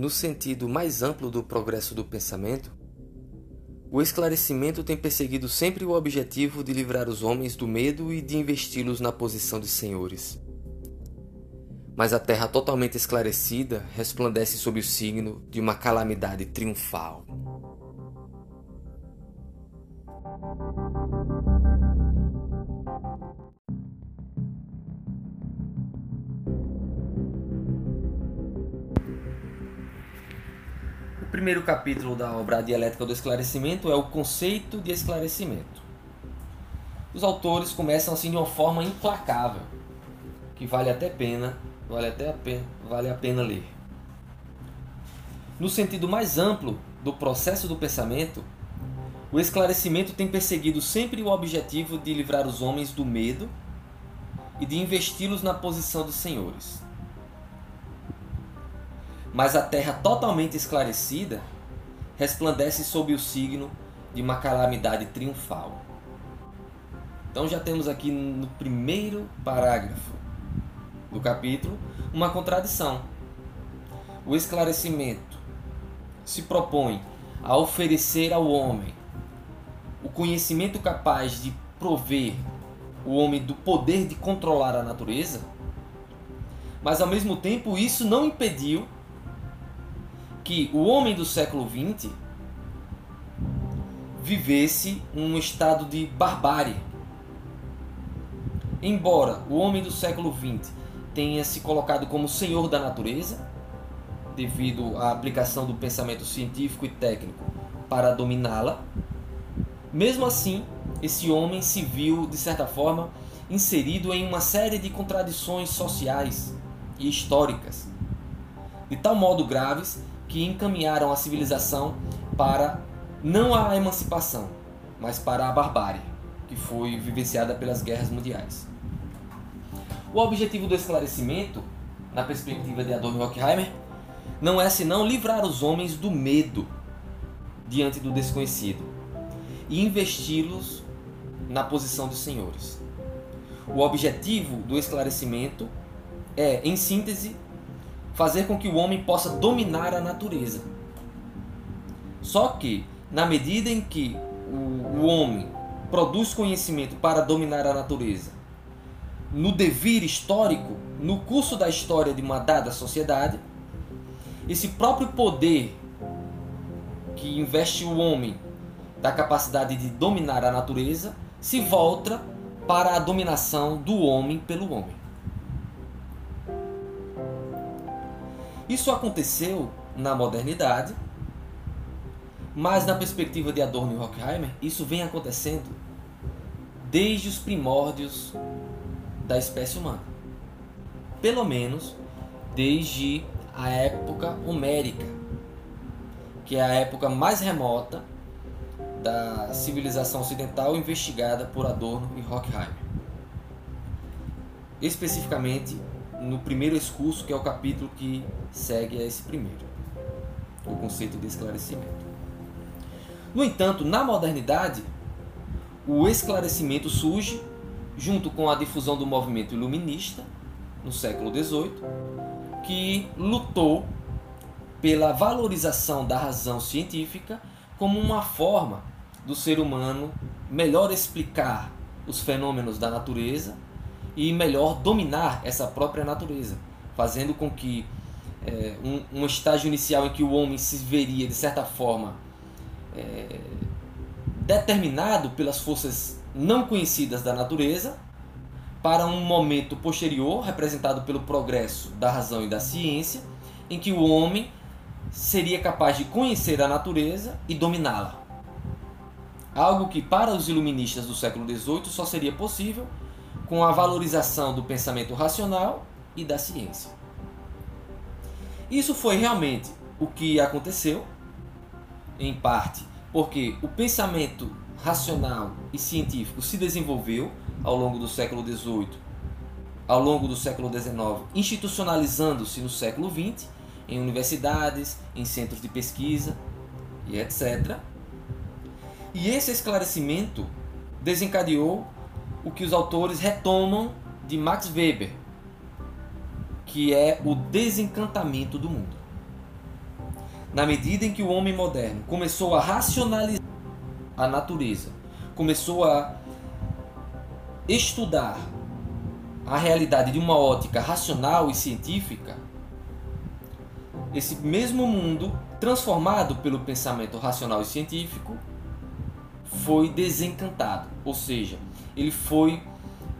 No sentido mais amplo do progresso do pensamento, o esclarecimento tem perseguido sempre o objetivo de livrar os homens do medo e de investi-los na posição de senhores. Mas a terra totalmente esclarecida resplandece sob o signo de uma calamidade triunfal. Primeiro capítulo da obra Dialética do Esclarecimento é o conceito de esclarecimento. Os autores começam assim de uma forma implacável, que vale até pena, vale até a pena, vale a pena ler. No sentido mais amplo do processo do pensamento, o esclarecimento tem perseguido sempre o objetivo de livrar os homens do medo e de investi-los na posição de senhores. Mas a terra totalmente esclarecida resplandece sob o signo de uma calamidade triunfal. Então já temos aqui no primeiro parágrafo do capítulo uma contradição. O esclarecimento se propõe a oferecer ao homem o conhecimento capaz de prover o homem do poder de controlar a natureza, mas ao mesmo tempo isso não impediu que o homem do século XX vivesse um estado de barbárie. Embora o homem do século XX tenha se colocado como senhor da natureza, devido à aplicação do pensamento científico e técnico para dominá-la, mesmo assim, esse homem se viu, de certa forma, inserido em uma série de contradições sociais e históricas, de tal modo graves que encaminharam a civilização para não a emancipação, mas para a barbárie, que foi vivenciada pelas guerras mundiais. O objetivo do esclarecimento, na perspectiva de Adorno e Horkheimer, não é senão livrar os homens do medo diante do desconhecido e investi-los na posição de senhores. O objetivo do esclarecimento é, em síntese, fazer com que o homem possa dominar a natureza. Só que, na medida em que o, o homem produz conhecimento para dominar a natureza, no devir histórico, no curso da história de uma dada sociedade, esse próprio poder que investe o homem da capacidade de dominar a natureza se volta para a dominação do homem pelo homem. Isso aconteceu na modernidade, mas na perspectiva de Adorno e Horkheimer, isso vem acontecendo desde os primórdios da espécie humana. Pelo menos desde a época homérica, que é a época mais remota da civilização ocidental investigada por Adorno e Horkheimer. Especificamente no primeiro excurso, que é o capítulo que segue a esse primeiro, o conceito de esclarecimento. No entanto, na modernidade, o esclarecimento surge junto com a difusão do movimento iluminista no século XVIII, que lutou pela valorização da razão científica como uma forma do ser humano melhor explicar os fenômenos da natureza e melhor dominar essa própria natureza, fazendo com que é, um, um, estágio inicial em que o homem se veria, de certa forma, é, determinado pelas forças não conhecidas da natureza, para um momento posterior, representado pelo progresso da razão e da ciência, em que o homem seria capaz de conhecer a natureza e dominá-la. Algo que para os iluministas do século XVIII só seria possível com a valorização do pensamento racional e da ciência. Isso foi realmente o que aconteceu, em parte porque o pensamento racional e científico se desenvolveu ao longo do século XVIII, ao longo do século XIX, institucionalizando-se no século XX em universidades, em centros de pesquisa e etc. E esse esclarecimento desencadeou o que os autores retomam de Max Weber, que é o desencantamento do mundo. na medida em que o homem moderno começou a racionalizar a natureza, começou a estudar a realidade de uma ótica racional e científica, esse mesmo mundo, transformado pelo pensamento racional e científico, foi desencantado, ou seja, ele foi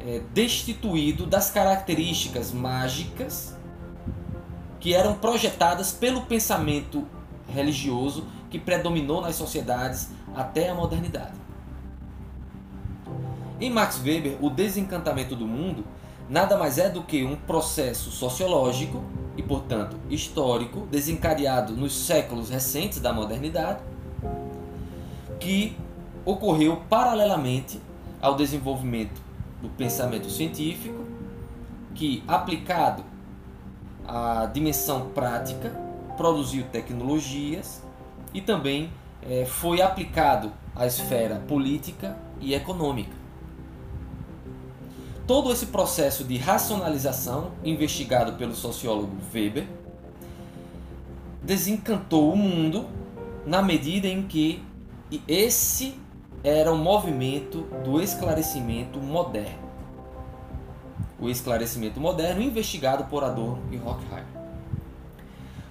é, destituído das características mágicas que eram projetadas pelo pensamento religioso que predominou nas sociedades até a modernidade. Em Max Weber, o desencantamento do mundo nada mais é do que um processo sociológico e, portanto, histórico, desencadeado nos séculos recentes da modernidade, que ocorreu paralelamente ao desenvolvimento do pensamento científico, que, aplicado à dimensão prática, produziu tecnologias e também é, foi aplicado à esfera política e econômica. Todo esse processo de racionalização, investigado pelo sociólogo Weber, desencantou o mundo na medida em que esse era o movimento do esclarecimento moderno. O esclarecimento moderno investigado por Adorno e Horkheimer.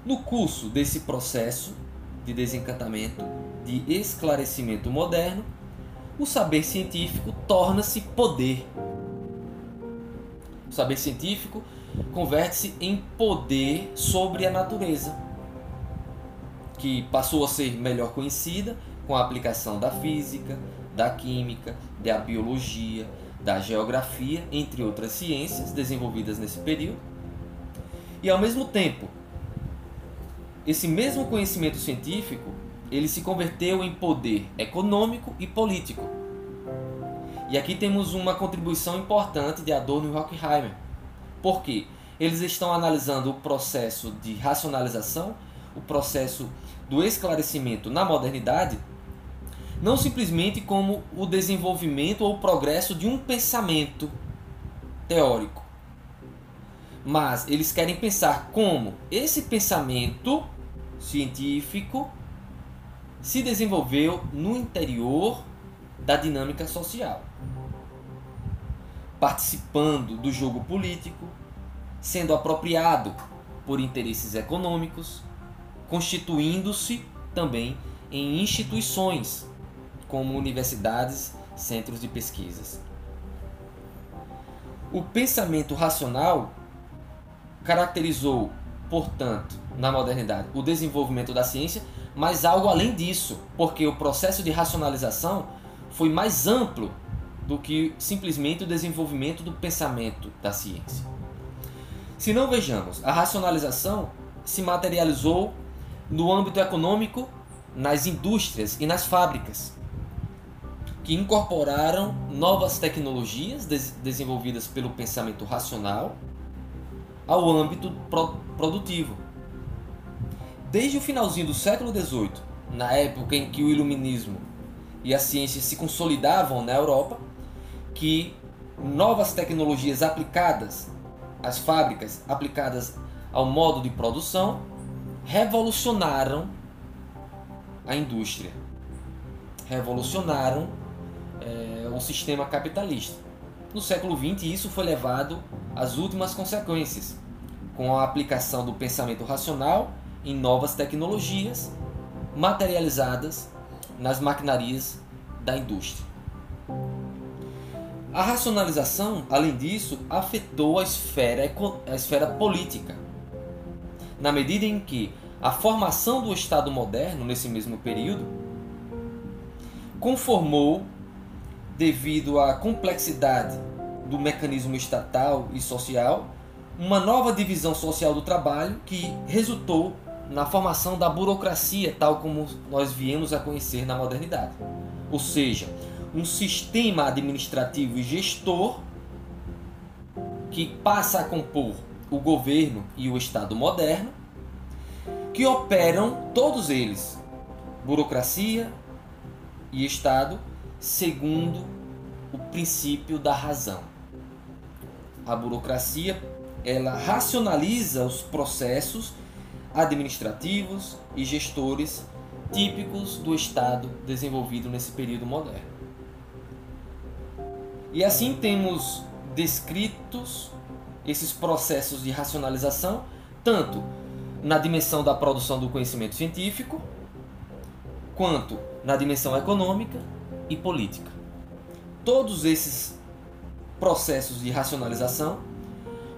No curso desse processo de desencantamento, de esclarecimento moderno, o saber científico torna-se poder. O saber científico converte-se em poder sobre a natureza, que passou a ser melhor conhecida com a aplicação da física, da química, da biologia, da geografia, entre outras ciências desenvolvidas nesse período. E ao mesmo tempo, esse mesmo conhecimento científico, ele se converteu em poder econômico e político. E aqui temos uma contribuição importante de Adorno e Horkheimer. Por quê? Eles estão analisando o processo de racionalização, o processo do esclarecimento na modernidade não simplesmente como o desenvolvimento ou o progresso de um pensamento teórico, mas eles querem pensar como esse pensamento científico se desenvolveu no interior da dinâmica social, participando do jogo político, sendo apropriado por interesses econômicos, constituindo-se também em instituições como universidades, centros de pesquisas. O pensamento racional caracterizou, portanto, na modernidade, o desenvolvimento da ciência, mas algo além disso, porque o processo de racionalização foi mais amplo do que simplesmente o desenvolvimento do pensamento da ciência. Se não vejamos, a racionalização se materializou no âmbito econômico, nas indústrias e nas fábricas que incorporaram novas tecnologias des desenvolvidas pelo pensamento racional ao âmbito pro produtivo. Desde o finalzinho do século XVIII, na época em que o iluminismo e a ciência se consolidavam na Europa, que novas tecnologias aplicadas às fábricas, aplicadas ao modo de produção, revolucionaram a indústria, revolucionaram é, o sistema capitalista. No século XX, isso foi levado às últimas consequências, com a aplicação do pensamento racional em novas tecnologias materializadas nas maquinarias da indústria. A racionalização, além disso, afetou a esfera, a esfera política, na medida em que a formação do Estado moderno, nesse mesmo período, conformou devido à complexidade do mecanismo estatal e social, uma nova divisão social do trabalho que resultou na formação da burocracia, tal como nós viemos a conhecer na modernidade. Ou seja, um sistema administrativo e gestor que passa a compor o governo e o Estado moderno, que operam todos eles, burocracia e Estado, segundo o princípio da razão. A burocracia ela racionaliza os processos administrativos e gestores típicos do Estado desenvolvido nesse período moderno. E assim temos descritos esses processos de racionalização, tanto na dimensão da produção do conhecimento científico, quanto na dimensão econômica e política. Todos esses processos de racionalização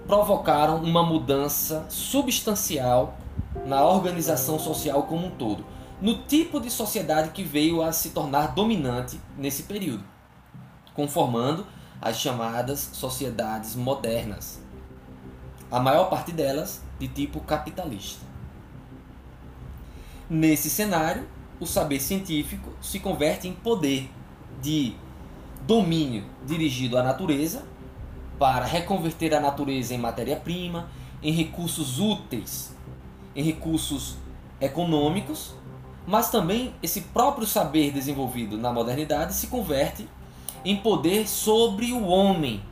provocaram uma mudança substancial na organização social como um todo, no tipo de sociedade que veio a se tornar dominante nesse período, conformando as chamadas sociedades modernas. A maior parte delas de tipo capitalista. Nesse cenário, o saber científico se converte em poder de domínio dirigido à natureza para reconverter a natureza em matéria-prima, em recursos úteis, em recursos econômicos, mas também esse próprio saber desenvolvido na modernidade se converte em poder sobre o homem,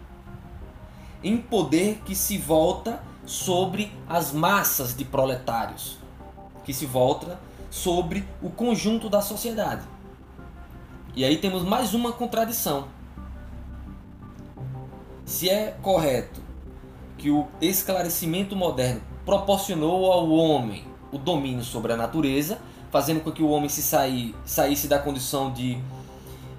em poder que se volta sobre as massas de proletários, que se volta sobre o conjunto da sociedade. E aí temos mais uma contradição. Se é correto que o esclarecimento moderno proporcionou ao homem o domínio sobre a natureza, fazendo com que o homem se saísse da condição de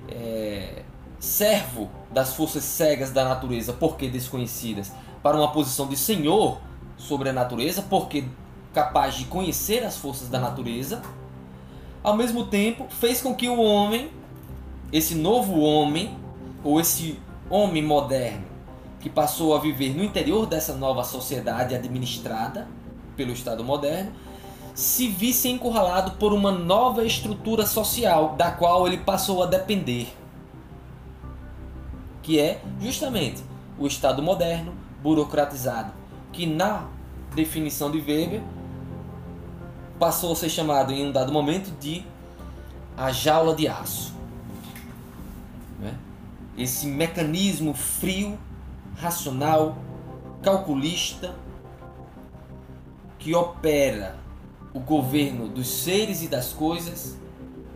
é, servo das forças cegas da natureza, porque desconhecidas, para uma posição de senhor sobre a natureza, porque capaz de conhecer as forças da natureza, ao mesmo tempo fez com que o homem, esse novo homem, ou esse homem moderno, que passou a viver no interior dessa nova sociedade administrada pelo Estado moderno, se visse encurralado por uma nova estrutura social da qual ele passou a depender, que é justamente o Estado moderno burocratizado, que na definição de Weber passou a ser chamado em um dado momento de a jaula de aço. Né? Esse mecanismo frio racional, calculista, que opera o governo dos seres e das coisas,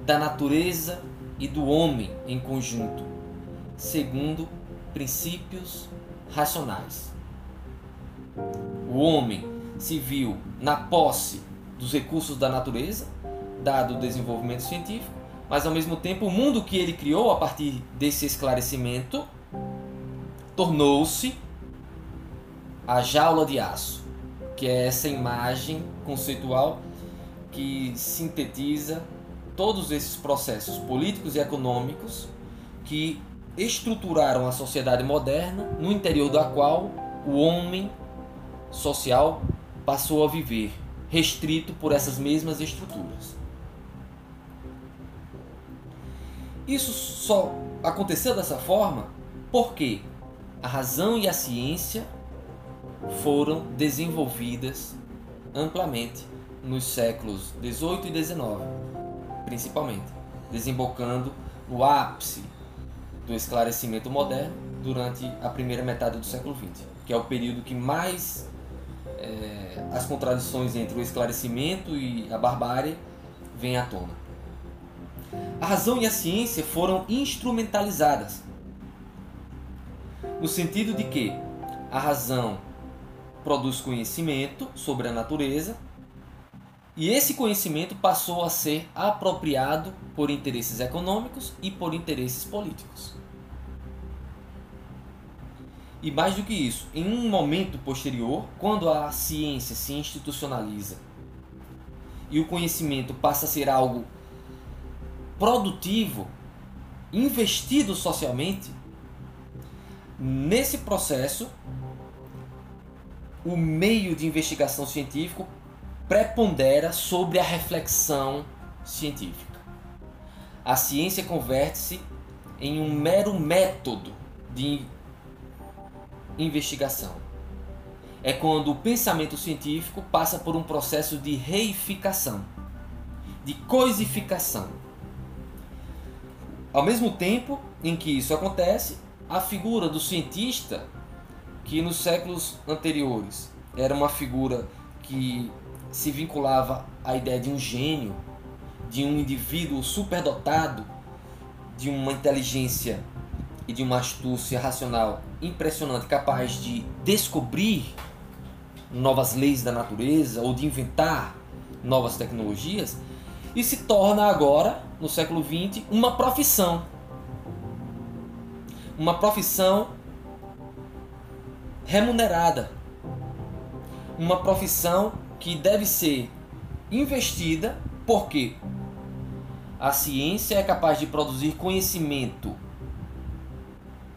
da natureza e do homem em conjunto, segundo princípios racionais. O homem se viu na posse dos recursos da natureza, dado o desenvolvimento científico, mas ao mesmo tempo o mundo que ele criou a partir desse esclarecimento tornou-se a jaula de aço, que é essa imagem conceitual que sintetiza todos esses processos políticos e econômicos que estruturaram a sociedade moderna, no interior da qual o homem social passou a viver, restrito por essas mesmas estruturas. Isso só aconteceu dessa forma porque a razão e a ciência foram desenvolvidas amplamente nos séculos 18 e 19, principalmente, desembocando no ápice do esclarecimento moderno durante a primeira metade do século XX, que é o período que mais é, as contradições entre o esclarecimento e a barbárie vêm à tona. A razão e a ciência foram instrumentalizadas no sentido de que a razão produz conhecimento sobre a natureza e esse conhecimento passou a ser apropriado por interesses econômicos e por interesses políticos. E mais do que isso, em um momento posterior, quando a ciência se institucionaliza e o conhecimento passa a ser algo produtivo, investido socialmente, Nesse processo, o meio de investigação científico prepondera sobre a reflexão científica. A ciência converte-se em um mero método de investigação. É quando o pensamento científico passa por um processo de reificação, de coisificação. Ao mesmo tempo em que isso acontece, a figura do cientista, que nos séculos anteriores era uma figura que se vinculava à ideia de um gênio, de um indivíduo superdotado, de uma inteligência e de uma astúcia racional impressionante, capaz de descobrir novas leis da natureza ou de inventar novas tecnologias, e se torna agora, no século XX, uma profissão. Uma profissão remunerada. Uma profissão que deve ser investida porque a ciência é capaz de produzir conhecimento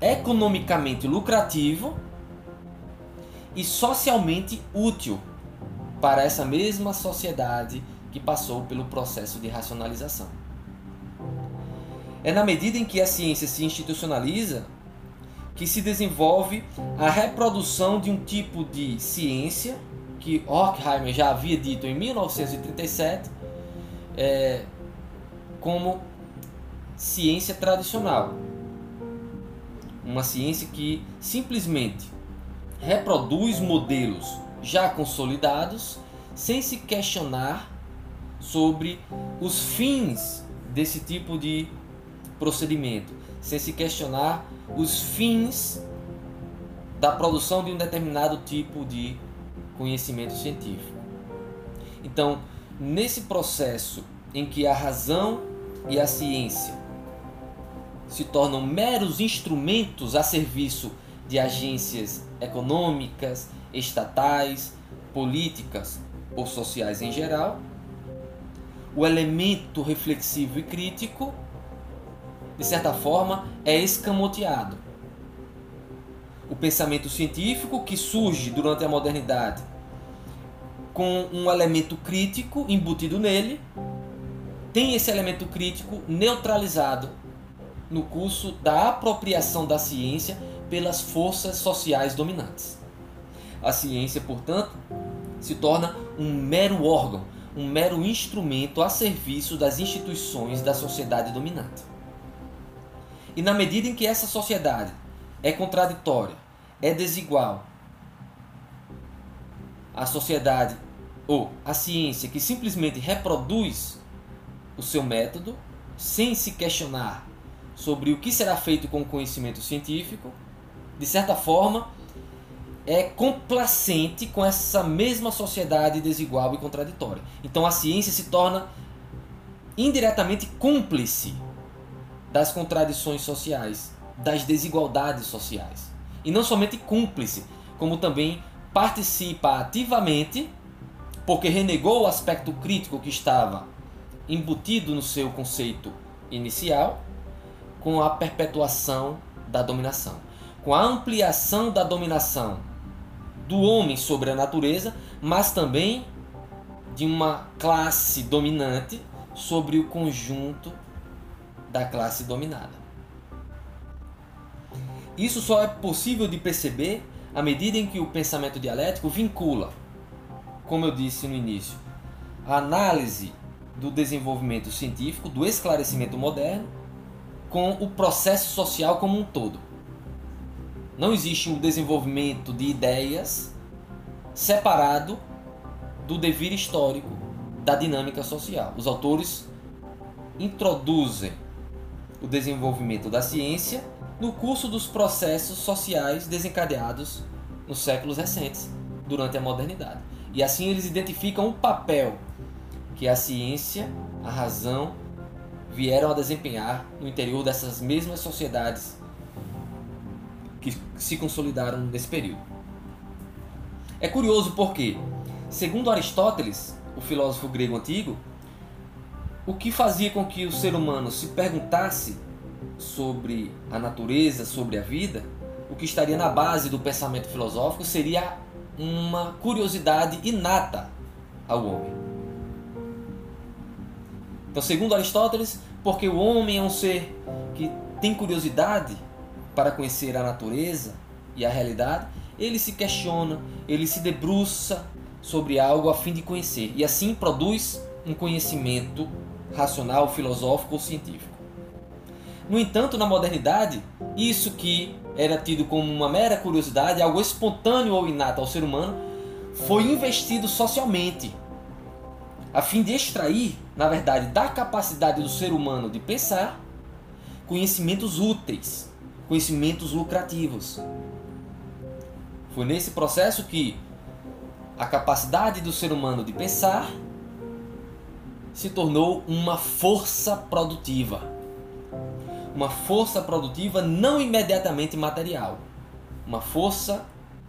economicamente lucrativo e socialmente útil para essa mesma sociedade que passou pelo processo de racionalização. É na medida em que a ciência se institucionaliza que se desenvolve a reprodução de um tipo de ciência que Horkheimer já havia dito em 1937 é, como ciência tradicional. Uma ciência que simplesmente reproduz modelos já consolidados sem se questionar sobre os fins desse tipo de procedimento, sem se questionar os fins da produção de um determinado tipo de conhecimento científico. Então, nesse processo em que a razão e a ciência se tornam meros instrumentos a serviço de agências econômicas, estatais, políticas ou sociais em geral, o elemento reflexivo e crítico, de certa forma, é escamoteado. O pensamento científico que surge durante a modernidade com um elemento crítico embutido nele, tem esse elemento crítico neutralizado no curso da apropriação da ciência pelas forças sociais dominantes. A ciência, portanto, se torna um mero órgão, um mero instrumento a serviço das instituições da sociedade dominante. E na medida em que essa sociedade é contraditória, é desigual, a sociedade ou a ciência que simplesmente reproduz o seu método sem se questionar sobre o que será feito com o conhecimento científico, de certa forma, é complacente com essa mesma sociedade desigual e contraditória. Então a ciência se torna indiretamente cúmplice das contradições sociais, das desigualdades sociais. E não somente cúmplice, como também participa ativamente porque renegou o aspecto crítico que estava embutido no seu conceito inicial, com a perpetuação da dominação, com a ampliação da dominação do homem sobre a natureza, mas também de uma classe dominante sobre o conjunto da classe dominada. Isso só é possível de perceber à medida em que o pensamento dialético vincula como eu disse no início, a análise do desenvolvimento científico, do esclarecimento moderno, com o processo social como um todo. Não existe um desenvolvimento de ideias separado do devir histórico da dinâmica social. Os autores introduzem o desenvolvimento da ciência no curso dos processos sociais desencadeados nos séculos recentes, durante a modernidade. E assim eles identificam o papel que a ciência, a razão vieram a desempenhar no interior dessas mesmas sociedades que se consolidaram nesse período. É curioso porque, segundo Aristóteles, o filósofo grego antigo, o que fazia com que o ser humano se perguntasse sobre a natureza, sobre a vida, o que estaria na base do pensamento filosófico seria uma curiosidade inata ao homem. Então, segundo Aristóteles, porque o homem é um ser que tem curiosidade para conhecer a natureza e a realidade, ele se questiona, ele se debruça sobre algo a fim de conhecer e assim produz um conhecimento racional, filosófico ou científico. No entanto, na modernidade, isso que era tido como uma mera curiosidade, algo espontâneo ou inato ao ser humano, foi investido socialmente a fim de extrair, na verdade, da capacidade do ser humano de pensar, conhecimentos úteis, conhecimentos lucrativos. Foi nesse processo que a capacidade do ser humano de pensar se tornou uma força produtiva. Uma força produtiva não imediatamente material, uma força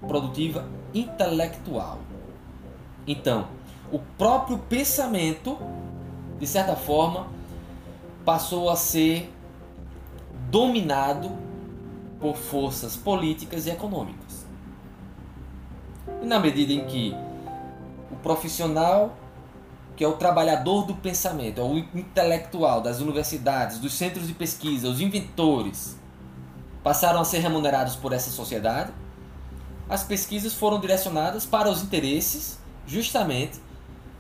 produtiva intelectual. Então, o próprio pensamento, de certa forma, passou a ser dominado por forças políticas e econômicas. E na medida em que o profissional que é o trabalhador do pensamento, é o intelectual das universidades, dos centros de pesquisa, os inventores, passaram a ser remunerados por essa sociedade, as pesquisas foram direcionadas para os interesses, justamente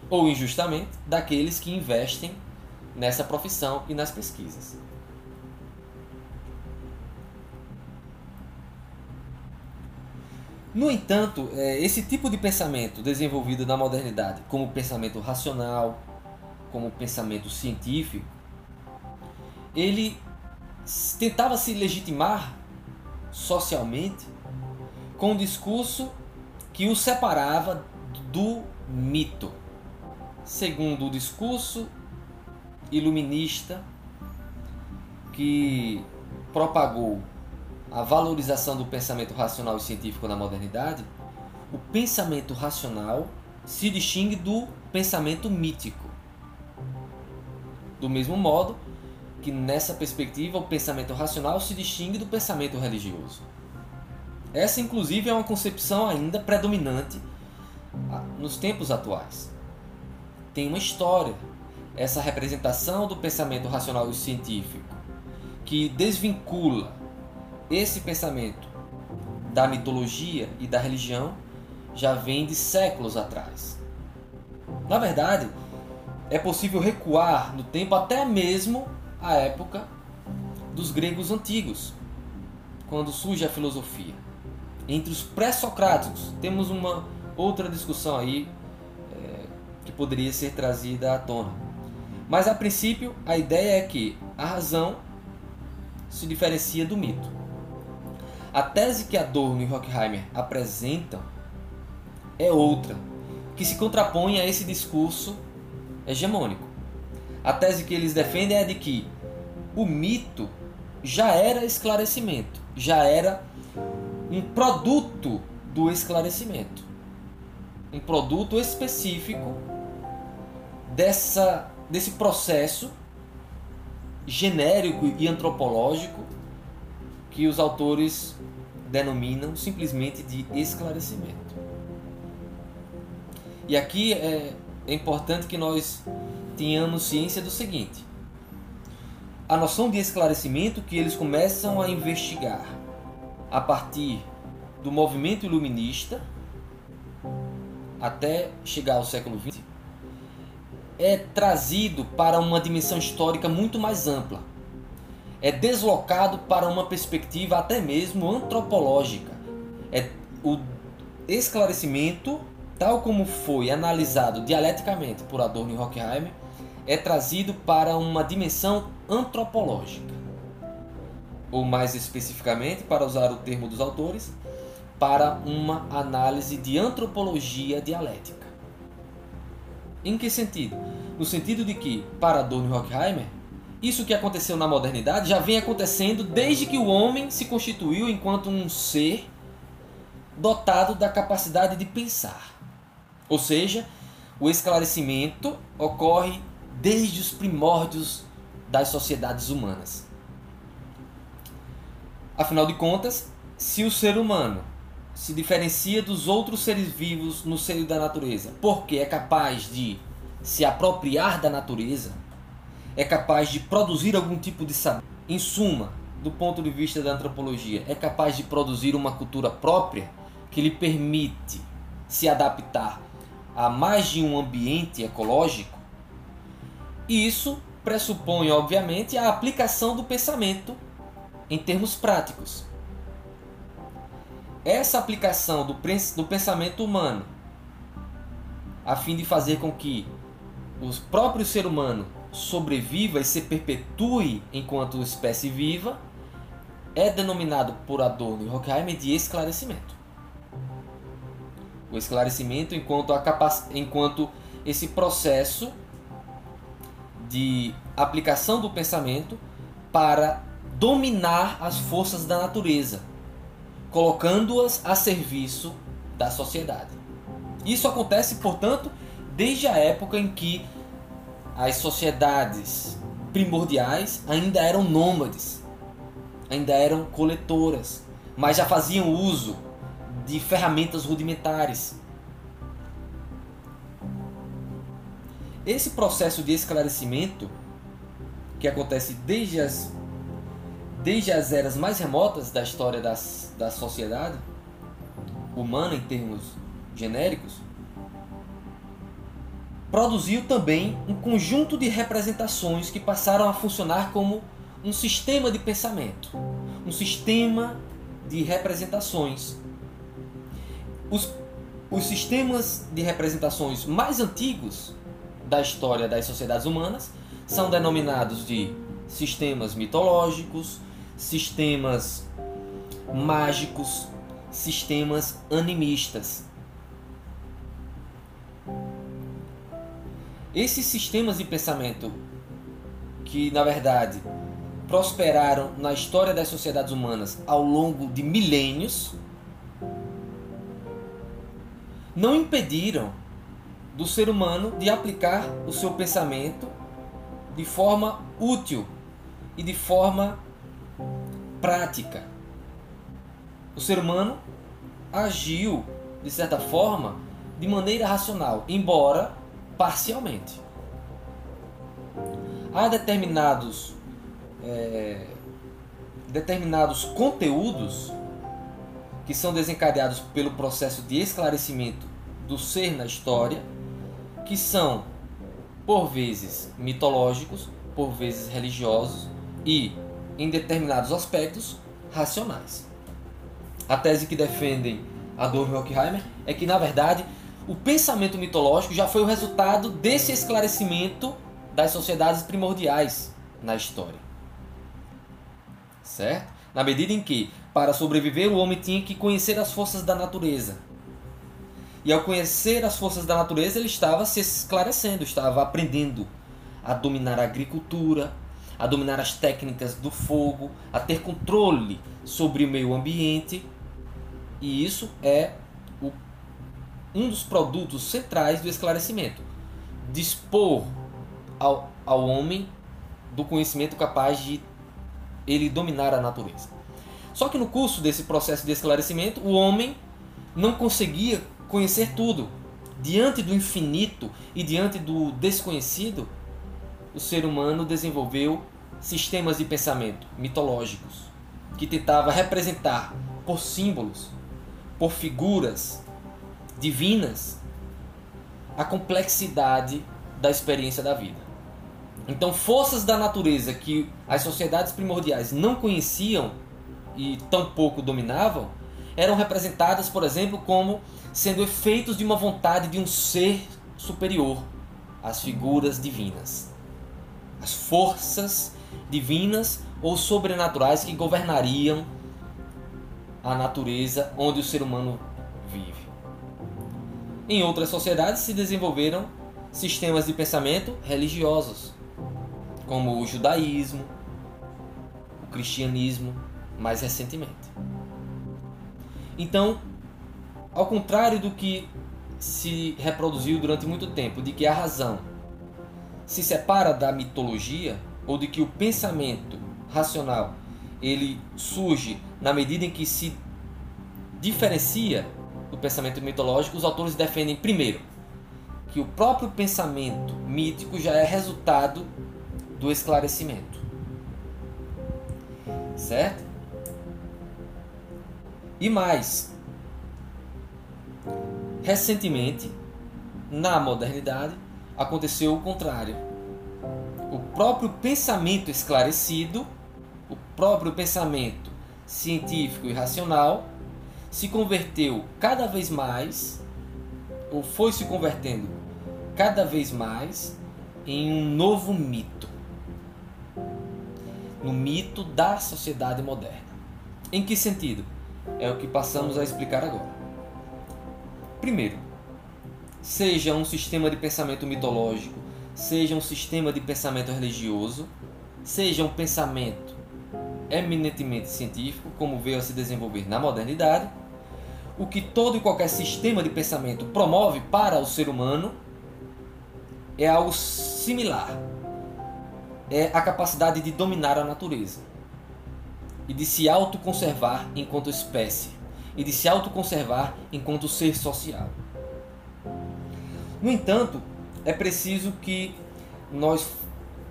ou injustamente, daqueles que investem nessa profissão e nas pesquisas. No entanto, é, esse tipo de pensamento desenvolvido na modernidade, como pensamento racional, como pensamento científico, ele tentava se legitimar socialmente com um discurso que o separava do mito. Segundo o discurso iluminista que propagou a valorização do pensamento racional e científico na modernidade, o pensamento racional se distingue do pensamento mítico. Do mesmo modo que nessa perspectiva o pensamento racional se distingue do pensamento religioso. Essa, inclusive, é uma concepção ainda predominante ah, nos tempos atuais. Tem uma história, essa representação do pensamento racional e científico, que desvincula esse pensamento da mitologia e da religião já vem de séculos atrás. Na verdade, é possível recuar no tempo até mesmo a época dos gregos antigos, quando surge a filosofia. Entre os pré-socráticos, temos uma outra discussão aí é, que poderia ser trazida à tona. Mas a princípio, a ideia é que a razão se diferencia do mito. A tese que Adorno e Horkheimer apresentam é outra, que se contrapõe a esse discurso hegemônico. A tese que eles defendem é de que o mito já era esclarecimento, já era um produto do esclarecimento, um produto específico dessa, desse processo genérico e antropológico que os autores denominam simplesmente de esclarecimento. E aqui é, é importante que nós tenhamos ciência do seguinte: a noção de esclarecimento que eles começam a investigar a partir do movimento iluminista até chegar ao século XX é trazido para uma dimensão histórica muito mais ampla é deslocado para uma perspectiva até mesmo antropológica. É o esclarecimento, tal como foi analisado dialeticamente por Adorno e Horkheimer, é trazido para uma dimensão antropológica. Ou mais especificamente, para usar o termo dos autores, para uma análise de antropologia dialética. Em que sentido? No sentido de que, para Adorno e Horkheimer, isso que aconteceu na modernidade já vem acontecendo desde que o homem se constituiu enquanto um ser dotado da capacidade de pensar. Ou seja, o esclarecimento ocorre desde os primórdios das sociedades humanas. Afinal de contas, se o ser humano se diferencia dos outros seres vivos no seio da natureza porque é capaz de se apropriar da natureza, é capaz de produzir algum tipo de saber. Em suma, do ponto de vista da antropologia, é capaz de produzir uma cultura própria que lhe permite se adaptar a mais de um ambiente ecológico. E isso pressupõe, obviamente, a aplicação do pensamento em termos práticos. Essa aplicação do, pensamento humano, a fim de fazer com que o próprio ser humano sobreviva e se perpetue enquanto espécie viva, é denominado por Adorno e Horkheimer de esclarecimento. O esclarecimento enquanto, capac... enquanto esse processo de aplicação do pensamento para dominar as forças da natureza, colocando-as a serviço da sociedade. Isso acontece, portanto, desde a época em que as sociedades primordiais ainda eram nômades, ainda eram coletoras, mas já faziam uso de ferramentas rudimentares. Esse processo de esclarecimento, que acontece desde as, desde as eras mais remotas da história das, da sociedade humana, em termos genéricos, produziu também um conjunto de representações que passaram a funcionar como um sistema de pensamento, um sistema de representações. Os, os sistemas de representações mais antigos da história das sociedades humanas são denominados de sistemas mitológicos, sistemas mágicos, sistemas animistas. Esses sistemas de pensamento que, na verdade, prosperaram na história das sociedades humanas ao longo de milênios, não impediram do ser humano de aplicar o seu pensamento de forma útil e de forma prática. O ser humano agiu, de certa forma, de maneira racional, embora parcialmente. Há determinados, é, determinados conteúdos que são desencadeados pelo processo de esclarecimento do ser na história que são, por vezes, mitológicos, por vezes religiosos e, em determinados aspectos, racionais. A tese que defendem Adorno e Horkheimer é que, na verdade, o pensamento mitológico já foi o resultado desse esclarecimento das sociedades primordiais na história. Certo? Na medida em que, para sobreviver, o homem tinha que conhecer as forças da natureza, e ao conhecer as forças da natureza, ele estava se esclarecendo, estava aprendendo a dominar a agricultura, a dominar as técnicas do fogo, a ter controle sobre o meio ambiente. E isso é um dos produtos centrais do esclarecimento. Dispor ao, ao homem do conhecimento capaz de ele dominar a natureza. Só que no curso desse processo de esclarecimento, o homem não conseguia conhecer tudo. Diante do infinito e diante do desconhecido, o ser humano desenvolveu sistemas de pensamento mitológicos que tentava representar por símbolos, por figuras divinas, a complexidade da experiência da vida. Então, forças da natureza que as sociedades primordiais não conheciam e tampouco dominavam eram representadas, por exemplo, como sendo efeitos de uma vontade de um ser superior às figuras divinas. As forças divinas ou sobrenaturais que governariam a natureza onde o ser humano. Em outras sociedades se desenvolveram sistemas de pensamento religiosos, como o judaísmo, o cristianismo, mais recentemente. Então, ao contrário do que se reproduziu durante muito tempo, de que a razão se separa da mitologia, ou de que o pensamento racional ele surge na medida em que se diferencia do pensamento mitológico, os autores defendem primeiro que o próprio pensamento mítico já é resultado do esclarecimento. Certo? E mais, Recentemente, na modernidade, aconteceu o contrário. O próprio pensamento esclarecido, o próprio pensamento científico e racional, se converteu cada vez mais, ou foi se convertendo cada vez mais, em um novo mito. No mito da sociedade moderna. Em que sentido? É o que passamos a explicar agora. Primeiro, seja um sistema de pensamento mitológico, seja um sistema de pensamento religioso, seja um pensamento eminentemente científico, como veio a se desenvolver na modernidade, o que todo e qualquer sistema de pensamento promove para o ser humano é algo similar. É a capacidade de dominar a natureza e de se autoconservar enquanto espécie e de se autoconservar enquanto ser social. No entanto, é preciso que nós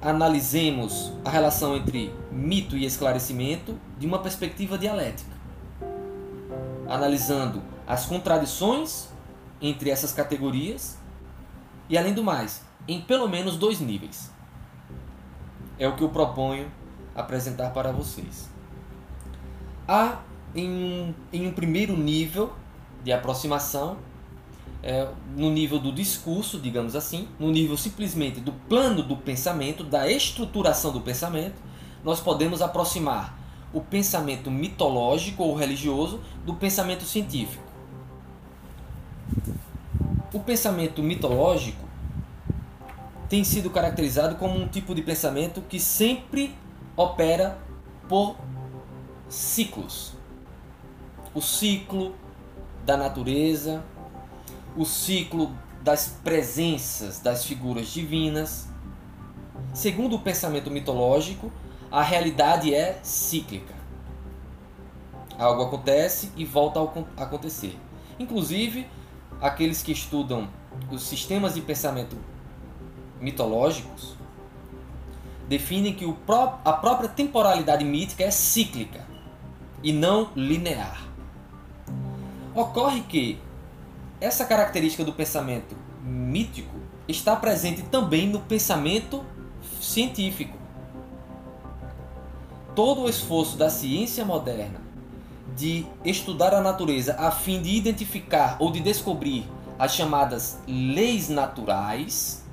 analisemos a relação entre mito e esclarecimento de uma perspectiva dialética, analisando as contradições entre essas categorias e, além do mais, em pelo menos dois níveis. É o que eu proponho apresentar para vocês. Há, em, em um primeiro nível de aproximação, é, no nível do discurso, digamos assim, no nível simplesmente do plano do pensamento, da estruturação do pensamento, nós podemos aproximar o pensamento mitológico ou religioso do pensamento científico. O pensamento mitológico tem sido caracterizado como um tipo de pensamento que sempre opera por ciclos. O ciclo da natureza, o ciclo das presenças das figuras divinas. Segundo o pensamento mitológico, a realidade é cíclica. Algo acontece e volta a acontecer. Inclusive, aqueles que estudam os sistemas de pensamento mitológicos definem que a própria temporalidade mítica é cíclica e não linear. Ocorre que essa característica do pensamento mítico está presente também no pensamento científico. Todo o esforço da ciência moderna de estudar a natureza a fim de identificar ou de descobrir as chamadas leis naturais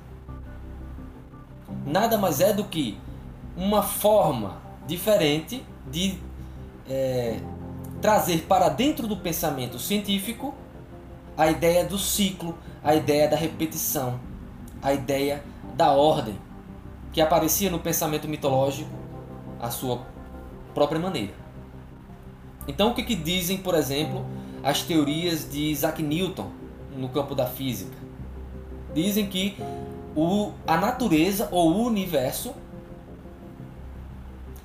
nada mais é do que uma forma diferente de é, trazer para dentro do pensamento científico a ideia do ciclo, a ideia da repetição, a ideia da ordem, que aparecia no pensamento mitológico à sua própria maneira. Então, o que, que dizem, por exemplo, as teorias de Isaac Newton no campo da física? Dizem que o, a natureza ou o universo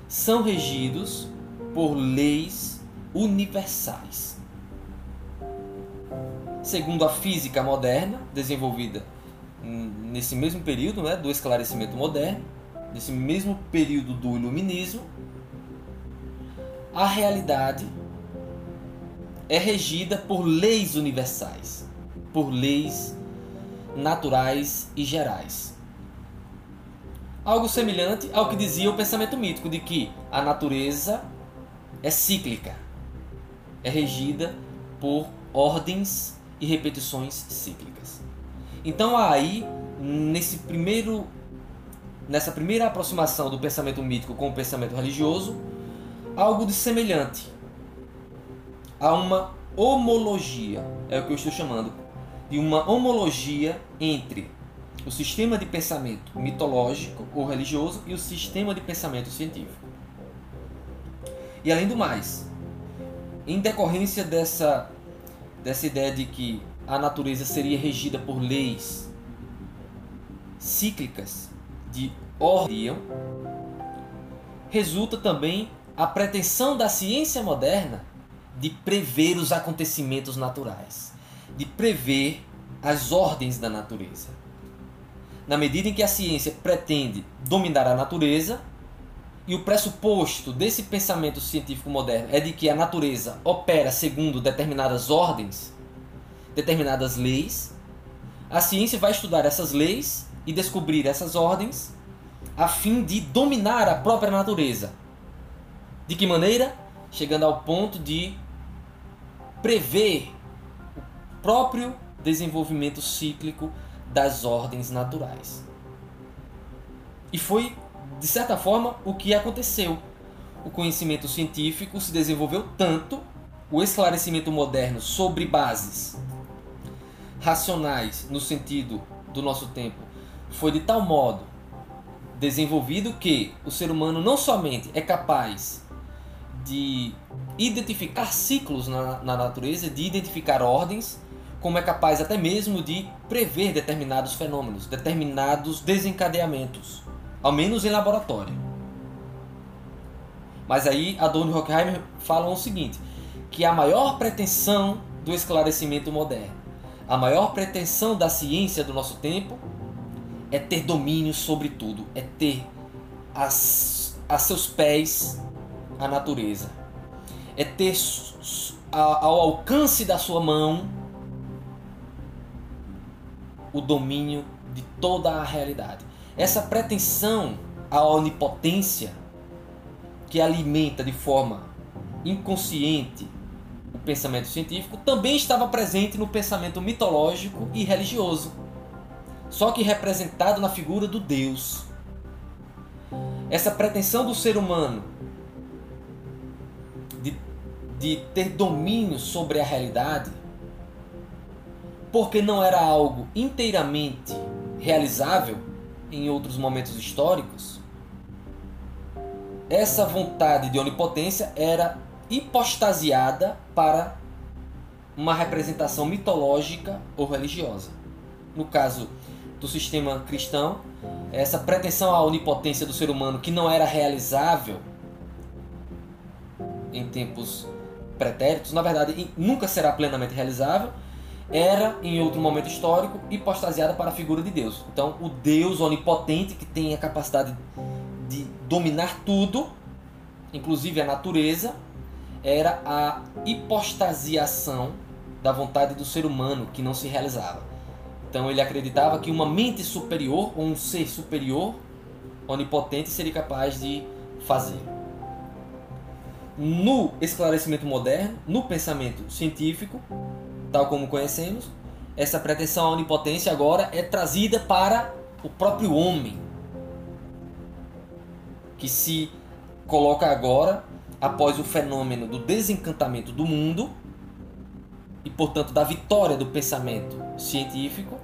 são regidos por leis universais segundo a física moderna, desenvolvida nesse mesmo período né, do esclarecimento moderno, nesse mesmo período do iluminismo, a realidade é regida por leis universais, por leis naturais e gerais. Algo semelhante ao que dizia o pensamento mítico de que a natureza é cíclica, é regida por ordens e repetições cíclicas. Então aí, nesse primeiro nessa primeira aproximação do pensamento mítico com o pensamento religioso, algo de semelhante. Há uma homologia, é o que eu estou chamando, de uma homologia entre o sistema de pensamento mitológico ou religioso e o sistema de pensamento científico. E além do mais, em decorrência dessa dessa ideia de que a natureza seria regida por leis cíclicas de ordem, resulta também a pretensão da ciência moderna de prever os acontecimentos naturais, de prever as ordens da natureza. Na medida em que a ciência pretende dominar a natureza, e o pressuposto desse pensamento científico moderno é de que a natureza opera segundo determinadas ordens, determinadas leis. A ciência vai estudar essas leis e descobrir essas ordens a fim de dominar a própria natureza. De que maneira? Chegando ao ponto de prever o próprio desenvolvimento cíclico das ordens naturais. E foi, de certa forma, o que aconteceu. O conhecimento científico se desenvolveu tanto, o esclarecimento moderno sobre bases racionais no sentido do nosso tempo foi de tal modo desenvolvido que o ser humano não somente é capaz de identificar ciclos na, na natureza, de identificar ordens, como é capaz até mesmo de prever determinados fenômenos, determinados desencadeamentos, ao menos em laboratório. Mas aí Adorno e Horkheimer falam o seguinte, que a maior pretensão do esclarecimento moderno, a maior pretensão da ciência do nosso tempo é ter domínio sobre tudo, é ter as, a seus pés a natureza, é ter ao alcance da sua mão o domínio de toda a realidade. Essa pretensão à onipotência que alimenta de forma inconsciente o pensamento científico também estava presente no pensamento mitológico e religioso, só que representado na figura do Deus. Essa pretensão do ser humano de ter domínio sobre a realidade porque não era algo inteiramente realizável em outros momentos históricos, essa vontade de onipotência era hipostasiada para uma representação mitológica ou religiosa. No caso do sistema cristão, essa pretensão à onipotência do ser humano que não era realizável em tempos pretéritos, na verdade nunca será plenamente realizável, era, em outro momento histórico, hipostasiada para a figura de Deus. Então, o Deus onipotente que tem a capacidade de dominar tudo, inclusive a natureza, era a hipostasiação da vontade do ser humano que não se realizava. Então, ele acreditava que uma mente superior ou um ser superior, onipotente, seria capaz de fazer. No esclarecimento moderno, no pensamento científico, tal como conhecemos, essa pretensão à onipotência agora é trazida para o próprio homem, que se coloca agora após o fenômeno do desencantamento do mundo e, portanto, da vitória do pensamento científico,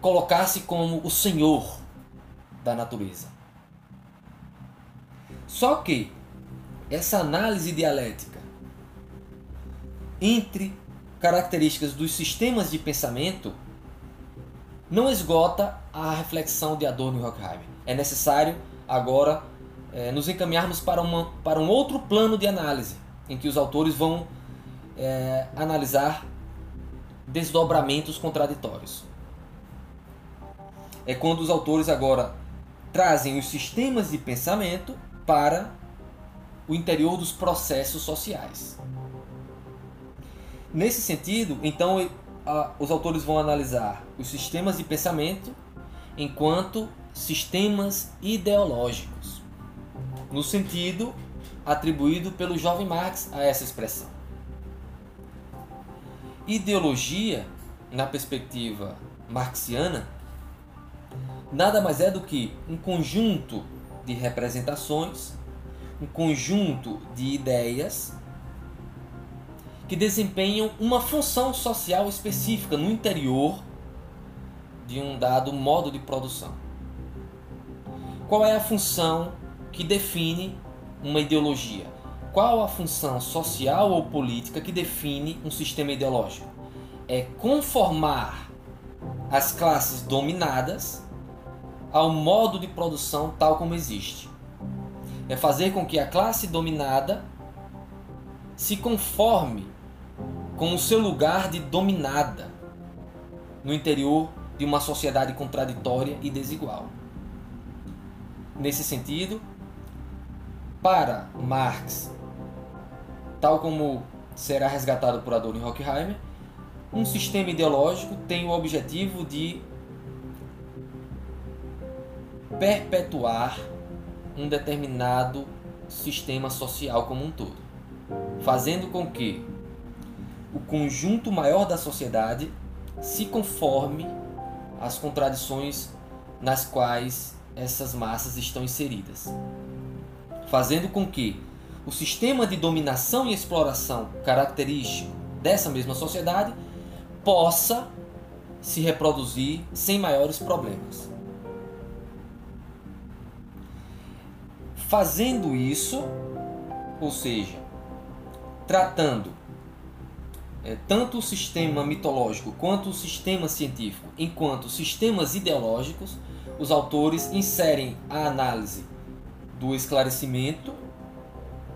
colocar-se como o senhor da natureza. Só que essa análise dialética entre características dos sistemas de pensamento não esgota a reflexão de Adorno e Horkheimer. É necessário agora é, nos encaminharmos para, uma, para um outro plano de análise, em que os autores vão é, analisar desdobramentos contraditórios. É quando os autores agora trazem os sistemas de pensamento para o interior dos processos sociais. Nesse sentido, então, os autores vão analisar os sistemas de pensamento enquanto sistemas ideológicos, no sentido atribuído pelo jovem Marx a essa expressão. Ideologia, na perspectiva marxiana, nada mais é do que um conjunto de representações, um conjunto de ideias que desempenham uma função social específica no interior de um dado modo de produção. Qual é a função que define uma ideologia? Qual a função social ou política que define um sistema ideológico? É conformar as classes dominadas ao modo de produção tal como existe. É fazer com que a classe dominada se conforme com o seu lugar de dominada no interior de uma sociedade contraditória e desigual. Nesse sentido, para Marx, tal como será resgatado por Adorno e Horkheimer, um sistema ideológico tem o objetivo de perpetuar um determinado sistema social como um todo, fazendo com que o conjunto maior da sociedade se conforme às contradições nas quais essas massas estão inseridas, fazendo com que o sistema de dominação e exploração característico dessa mesma sociedade possa se reproduzir sem maiores problemas. Fazendo isso, ou seja, tratando é, tanto o sistema mitológico quanto o sistema científico enquanto sistemas ideológicos, os autores inserem a análise do esclarecimento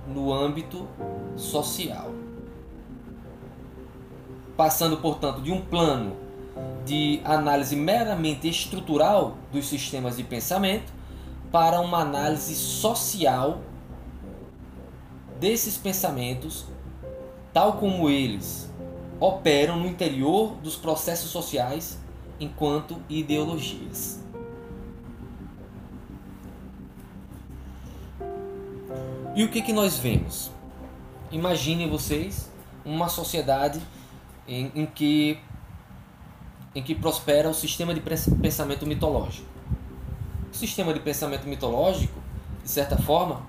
no âmbito social. Passando, portanto, de um plano de análise meramente estrutural dos sistemas de pensamento para uma análise social desses pensamentos, tal como eles operam no interior dos processos sociais enquanto ideologias. E o que, que nós vemos? Imaginem vocês uma sociedade em, em, que, em que prospera o sistema de pensamento mitológico. Sistema de pensamento mitológico, de certa forma,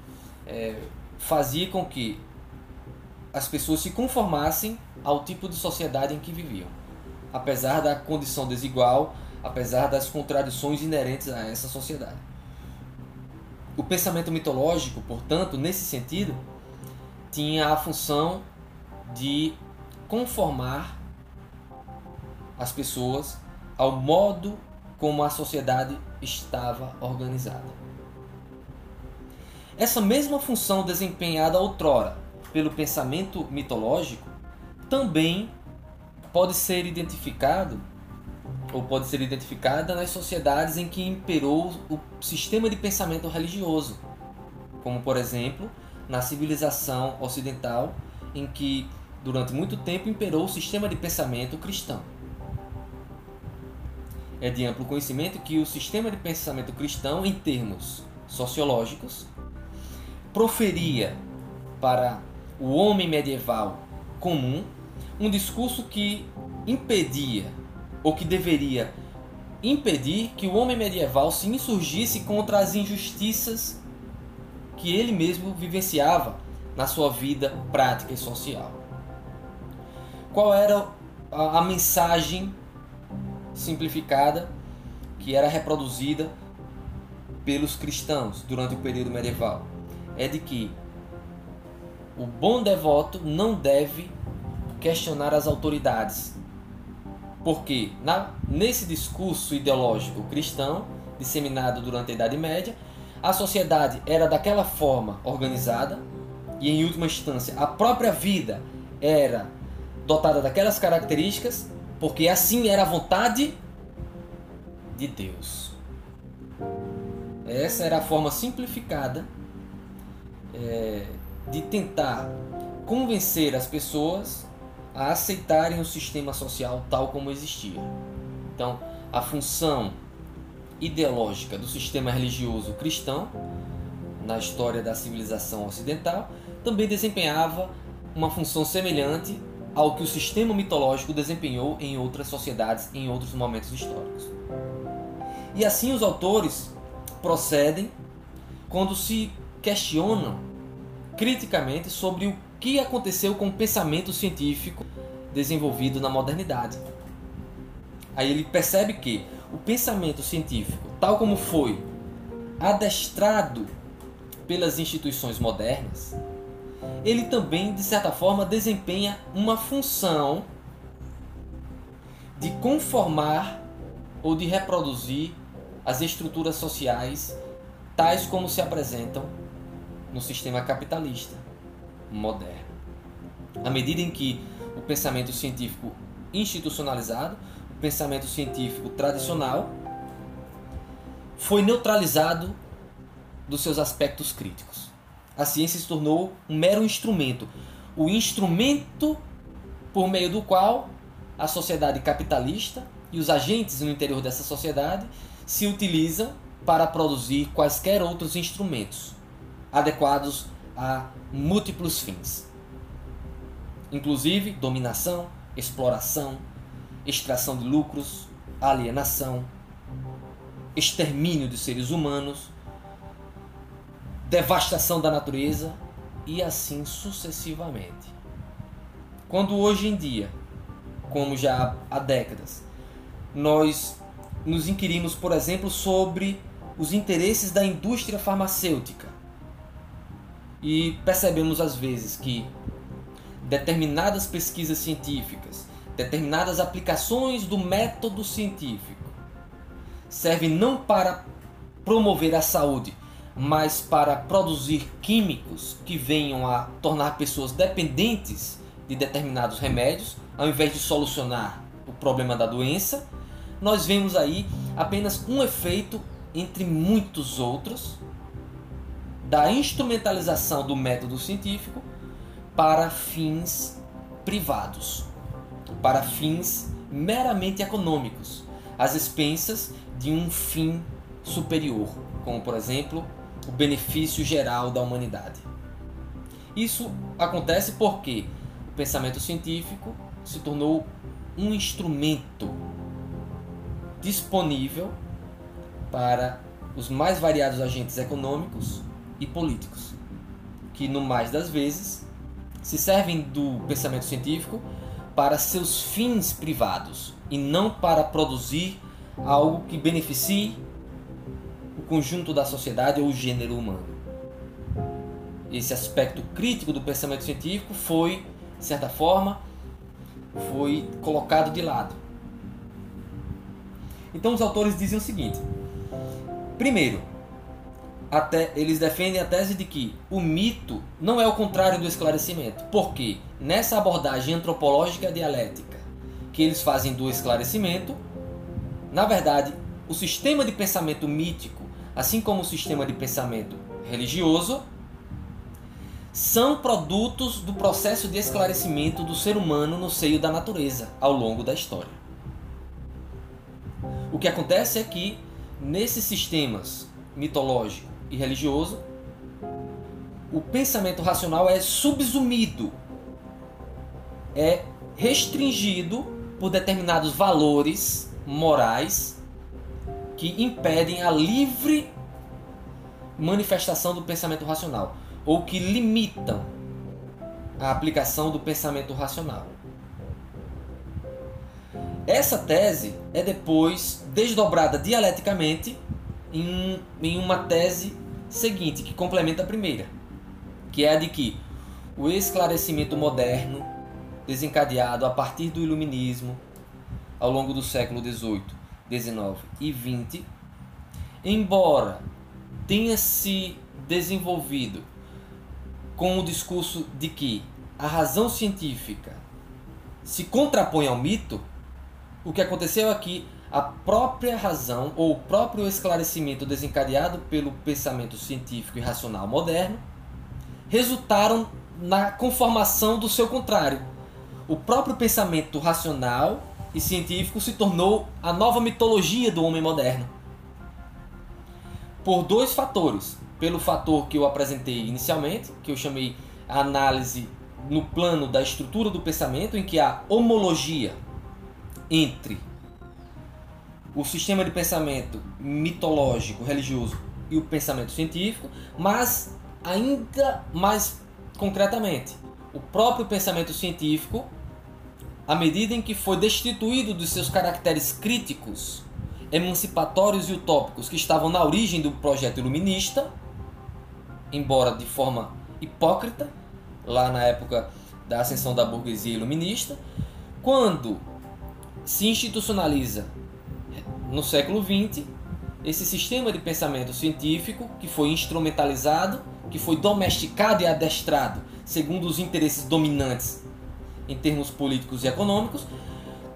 é, fazia com que as pessoas se conformassem ao tipo de sociedade em que viviam, apesar da condição desigual, apesar das contradições inerentes a essa sociedade. O pensamento mitológico, portanto, nesse sentido, tinha a função de conformar as pessoas ao modo como a sociedade estava organizada. Essa mesma função desempenhada outrora pelo pensamento mitológico também pode ser identificado ou pode ser identificada nas sociedades em que imperou o sistema de pensamento religioso, como por exemplo na civilização ocidental em que durante muito tempo imperou o sistema de pensamento cristão. É de amplo conhecimento que o sistema de pensamento cristão, em termos sociológicos, proferia para o homem medieval comum um discurso que impedia ou que deveria impedir que o homem medieval se insurgisse contra as injustiças que ele mesmo vivenciava na sua vida prática e social. Qual era a, a mensagem simplificada que era reproduzida pelos cristãos durante o período medieval? É de que o bom devoto não deve questionar as autoridades. Porque na, nesse discurso ideológico cristão, disseminado durante a Idade Média, a sociedade era daquela forma organizada e, em última instância, a própria vida era dotada daquelas características, porque assim era a vontade de Deus. Essa era a forma simplificada é, de tentar convencer as pessoas a aceitarem o sistema social tal como existia. Então, a função ideológica do sistema religioso cristão na história da civilização ocidental também desempenhava uma função semelhante ao que o sistema mitológico desempenhou em outras sociedades em outros momentos históricos. E assim os autores procedem quando se questionam criticamente sobre o que aconteceu com o pensamento científico desenvolvido na modernidade. Aí ele percebe que o pensamento científico, tal como foi adestrado pelas instituições modernas, ele também, de certa forma, desempenha uma função de conformar ou de reproduzir as estruturas sociais tais como se apresentam no sistema capitalista moderno. À medida em que o pensamento científico institucionalizado, o pensamento científico tradicional, foi neutralizado dos seus aspectos críticos. A ciência se tornou um mero instrumento, o instrumento por meio do qual a sociedade capitalista e os agentes no interior dessa sociedade se utilizam para produzir quaisquer outros instrumentos adequados a múltiplos fins, inclusive dominação, exploração, extração de lucros, alienação, extermínio de seres humanos, devastação da natureza e assim sucessivamente. Quando hoje em dia, como já há décadas, nós nos inquirimos, por exemplo, sobre os interesses da indústria farmacêutica e percebemos às vezes que determinadas pesquisas científicas, determinadas aplicações do método científico servem não para promover a saúde, mas para produzir químicos que venham a tornar pessoas dependentes de determinados remédios, ao invés de solucionar o problema da doença, nós vemos aí apenas um efeito entre muitos outros da instrumentalização do método científico para fins privados, para fins meramente econômicos, às expensas de um fim superior, como por exemplo o benefício geral da humanidade. Isso acontece porque o pensamento científico se tornou um instrumento disponível para os mais variados agentes econômicos e políticos, que no mais das vezes se servem do pensamento científico para seus fins privados e não para produzir algo que beneficie o conjunto da sociedade ou o gênero humano. Esse aspecto crítico do pensamento científico foi, de certa forma, foi colocado de lado. Então os autores dizem o seguinte: primeiro, até, eles defendem a tese de que o mito não é o contrário do esclarecimento, porque nessa abordagem antropológica dialética que eles fazem do esclarecimento, na verdade, o sistema de pensamento mítico assim como o sistema de pensamento religioso, são produtos do processo de esclarecimento do ser humano no seio da natureza ao longo da história. O que acontece é que nesses sistemas mitológico e religioso, o pensamento racional é subsumido, é restringido por determinados valores morais que impedem a livre manifestação do pensamento racional ou que limitam a aplicação do pensamento racional. Essa tese é depois desdobrada dialeticamente em, em uma tese seguinte, que complementa a primeira, que é a de que o esclarecimento moderno, desencadeado a partir do iluminismo ao longo do século XVIII, 19 e 20, embora tenha se desenvolvido com o discurso de que a razão científica se contrapõe ao mito, o que aconteceu aqui, a própria razão ou o próprio esclarecimento desencadeado pelo pensamento científico e racional moderno resultaram na conformação do seu contrário. O próprio pensamento racional e científico se tornou a nova mitologia do homem moderno. Por dois fatores. Pelo fator que eu apresentei inicialmente, que eu chamei análise no plano da estrutura do pensamento, em que há homologia entre o sistema de pensamento mitológico, religioso e o pensamento científico, mas ainda mais concretamente, o próprio pensamento científico à medida em que foi destituído dos seus caracteres críticos, emancipatórios e utópicos que estavam na origem do projeto iluminista, embora de forma hipócrita, lá na época da ascensão da burguesia iluminista, quando se institucionaliza no século XX esse sistema de pensamento científico que foi instrumentalizado, que foi domesticado e adestrado segundo os interesses dominantes em termos políticos e econômicos,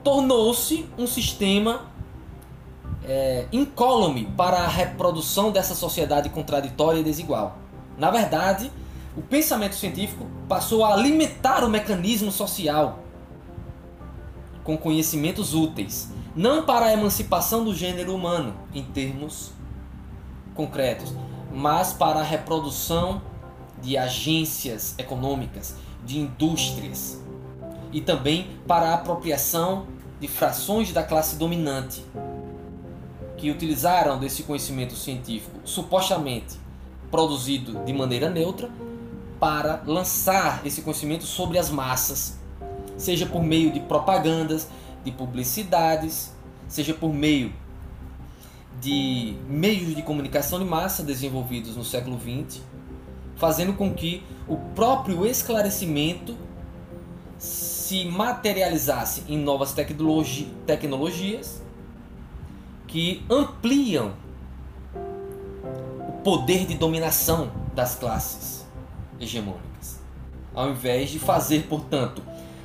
tornou-se um sistema é, incólume para a reprodução dessa sociedade contraditória e desigual. Na verdade, o pensamento científico passou a alimentar o mecanismo social com conhecimentos úteis, não para a emancipação do gênero humano em termos concretos, mas para a reprodução de agências econômicas, de indústrias, e também para a apropriação de frações da classe dominante. que utilizaram desse conhecimento científico supostamente produzido de maneira neutra para lançar esse conhecimento sobre as massas, seja por meio de propagandas, de publicidades, seja por meio de meios de comunicação de massa desenvolvidos no século XX, fazendo com que o próprio esclarecimento se materializasse em novas tecnologi tecnologias que ampliam o poder de dominação das classes hegemônicas, ao invés de fazer, portanto,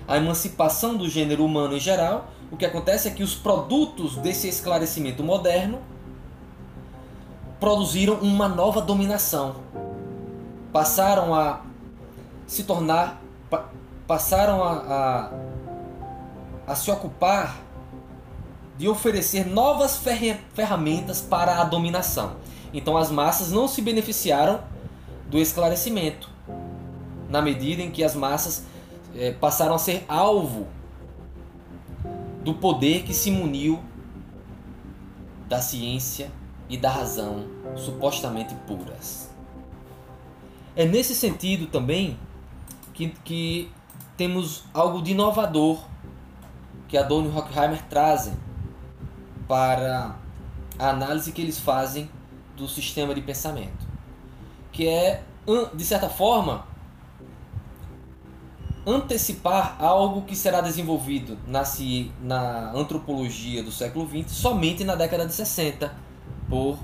a emancipação do gênero humano em geral, o que acontece é que os produtos desse esclarecimento moderno produziram uma nova dominação. Passaram a se tornar. Passaram a, a, a se ocupar de oferecer novas ferramentas para a dominação. Então as massas não se beneficiaram do esclarecimento, na medida em que as massas é, passaram a ser alvo do poder que se muniu da ciência e da razão supostamente puras. É nesse sentido também que, que temos algo de inovador que Adorno e Horkheimer trazem para a análise que eles fazem do sistema de pensamento, que é, de certa forma, antecipar algo que será desenvolvido na, na antropologia do século XX somente na década de 60 por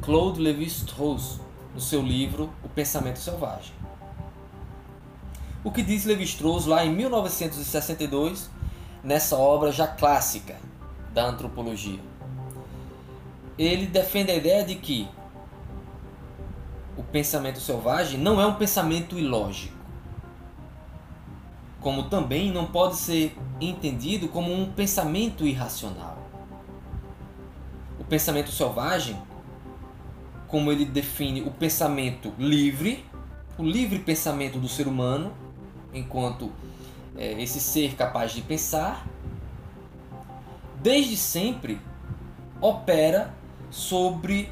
Claude Lévi-Strauss no seu livro O Pensamento Selvagem. O que diz Lévi-Strauss lá em 1962, nessa obra já clássica da antropologia? Ele defende a ideia de que o pensamento selvagem não é um pensamento ilógico, como também não pode ser entendido como um pensamento irracional pensamento selvagem, como ele define o pensamento livre, o livre pensamento do ser humano, enquanto é, esse ser capaz de pensar, desde sempre opera sobre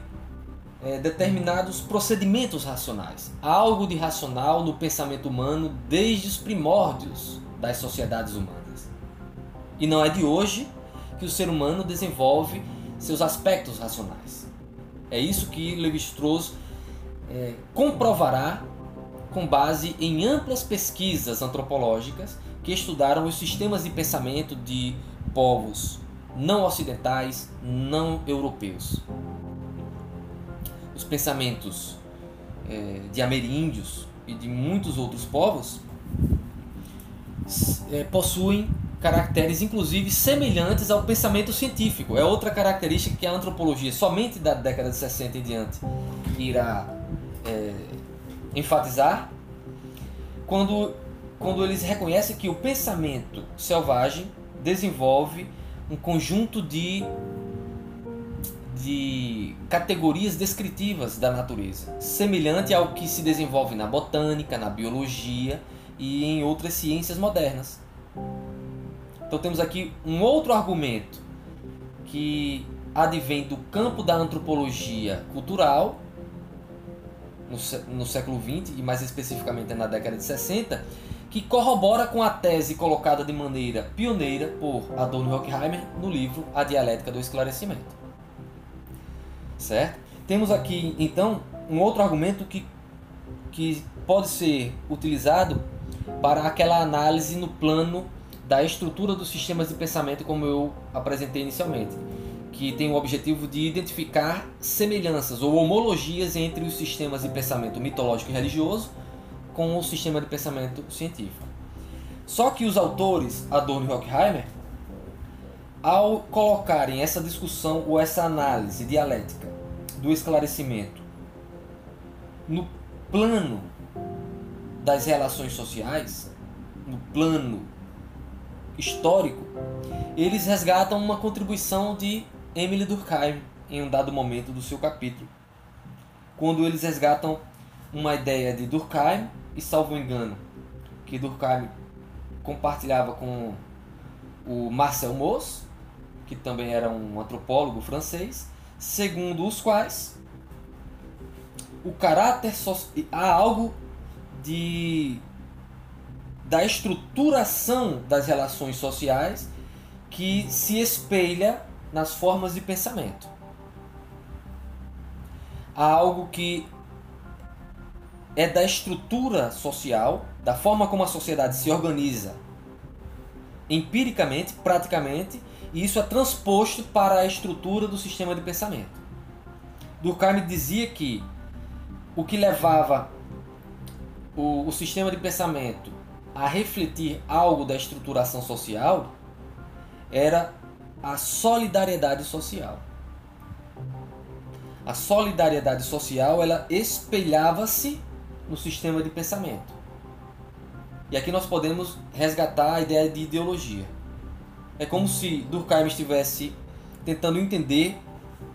é, determinados procedimentos racionais. Há algo de racional no pensamento humano desde os primórdios das sociedades humanas. E não é de hoje que o ser humano desenvolve seus aspectos racionais. É isso que Levi-Strauss é, comprovará com base em amplas pesquisas antropológicas que estudaram os sistemas de pensamento de povos não ocidentais, não europeus. Os pensamentos é, de ameríndios e de muitos outros povos é, possuem caracteres inclusive semelhantes ao pensamento científico. É outra característica que a antropologia, somente da década de 60 em diante, irá é, enfatizar quando, quando eles reconhecem que o pensamento selvagem desenvolve um conjunto de, de categorias descritivas da natureza, semelhante ao que se desenvolve na botânica, na biologia e em outras ciências modernas. Então temos aqui um outro argumento que advém do campo da antropologia cultural no, século XX e mais especificamente na década de 60, que corrobora com a tese colocada de maneira pioneira por Adorno Horkheimer no livro A Dialética do Esclarecimento. Certo? Temos aqui então um outro argumento que, que pode ser utilizado para aquela análise no plano da estrutura dos sistemas de pensamento, como eu apresentei inicialmente, que tem o objetivo de identificar semelhanças ou homologias entre os sistemas de pensamento mitológico e religioso com o sistema de pensamento científico. Só que os autores Adorno e Horkheimer, ao colocarem essa discussão ou essa análise dialética do esclarecimento no plano das relações sociais, no plano histórico, eles resgatam uma contribuição de Emily Durkheim em um dado momento do seu capítulo. Quando eles resgatam uma ideia de Durkheim, e salvo engano, que Durkheim compartilhava com o Marcel Mauss, que também era um antropólogo francês, segundo os quais o caráter há algo de da estruturação das relações sociais que se espelha nas formas de pensamento. Há algo que é da estrutura social, da forma como a sociedade se organiza empiricamente, praticamente, e isso é transposto para a estrutura do sistema de pensamento. Durkheim dizia que o que levava o, o sistema de pensamento a refletir algo da estruturação social era a solidariedade social. A solidariedade social ela espelhava-se no sistema de pensamento. E aqui nós podemos resgatar a ideia de ideologia. É como se Durkheim estivesse tentando entender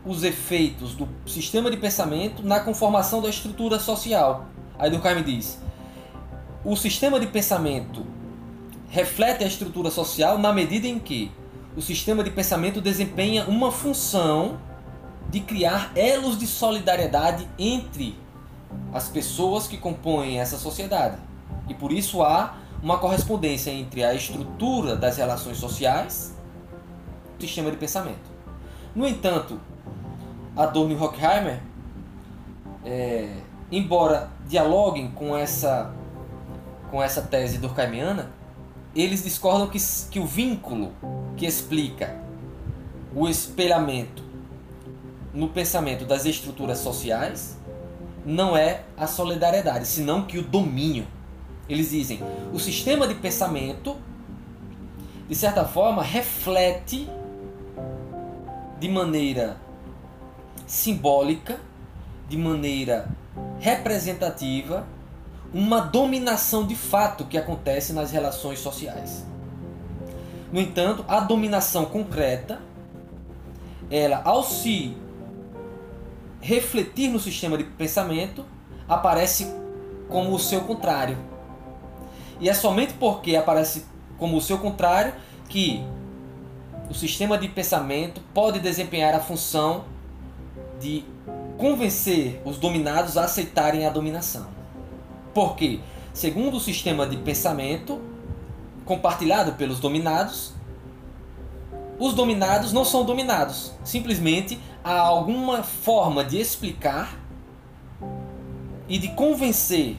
os efeitos do sistema de pensamento na conformação da estrutura social. Aí Durkheim diz: o sistema de pensamento reflete a estrutura social na medida em que o sistema de pensamento desempenha uma função de criar elos de solidariedade entre as pessoas que compõem essa sociedade. E por isso há uma correspondência entre a estrutura das relações sociais e o sistema de pensamento. No entanto, Adorno e Horkheimer, é, embora dialoguem com essa, com essa tese durkheimiana, eles discordam que, que o vínculo que explica o espelhamento no pensamento das estruturas sociais não é a solidariedade, senão que o domínio. Eles dizem, o sistema de pensamento, de certa forma, reflete de maneira simbólica, de maneira representativa, uma dominação de fato que acontece nas relações sociais. No entanto, a dominação concreta, ela ao se refletir no sistema de pensamento, aparece como o seu contrário. E é somente porque aparece como o seu contrário que o sistema de pensamento pode desempenhar a função de convencer os dominados a aceitarem a dominação. Porque, segundo o sistema de pensamento compartilhado pelos dominados, os dominados não são dominados. Simplesmente há alguma forma de explicar e de convencer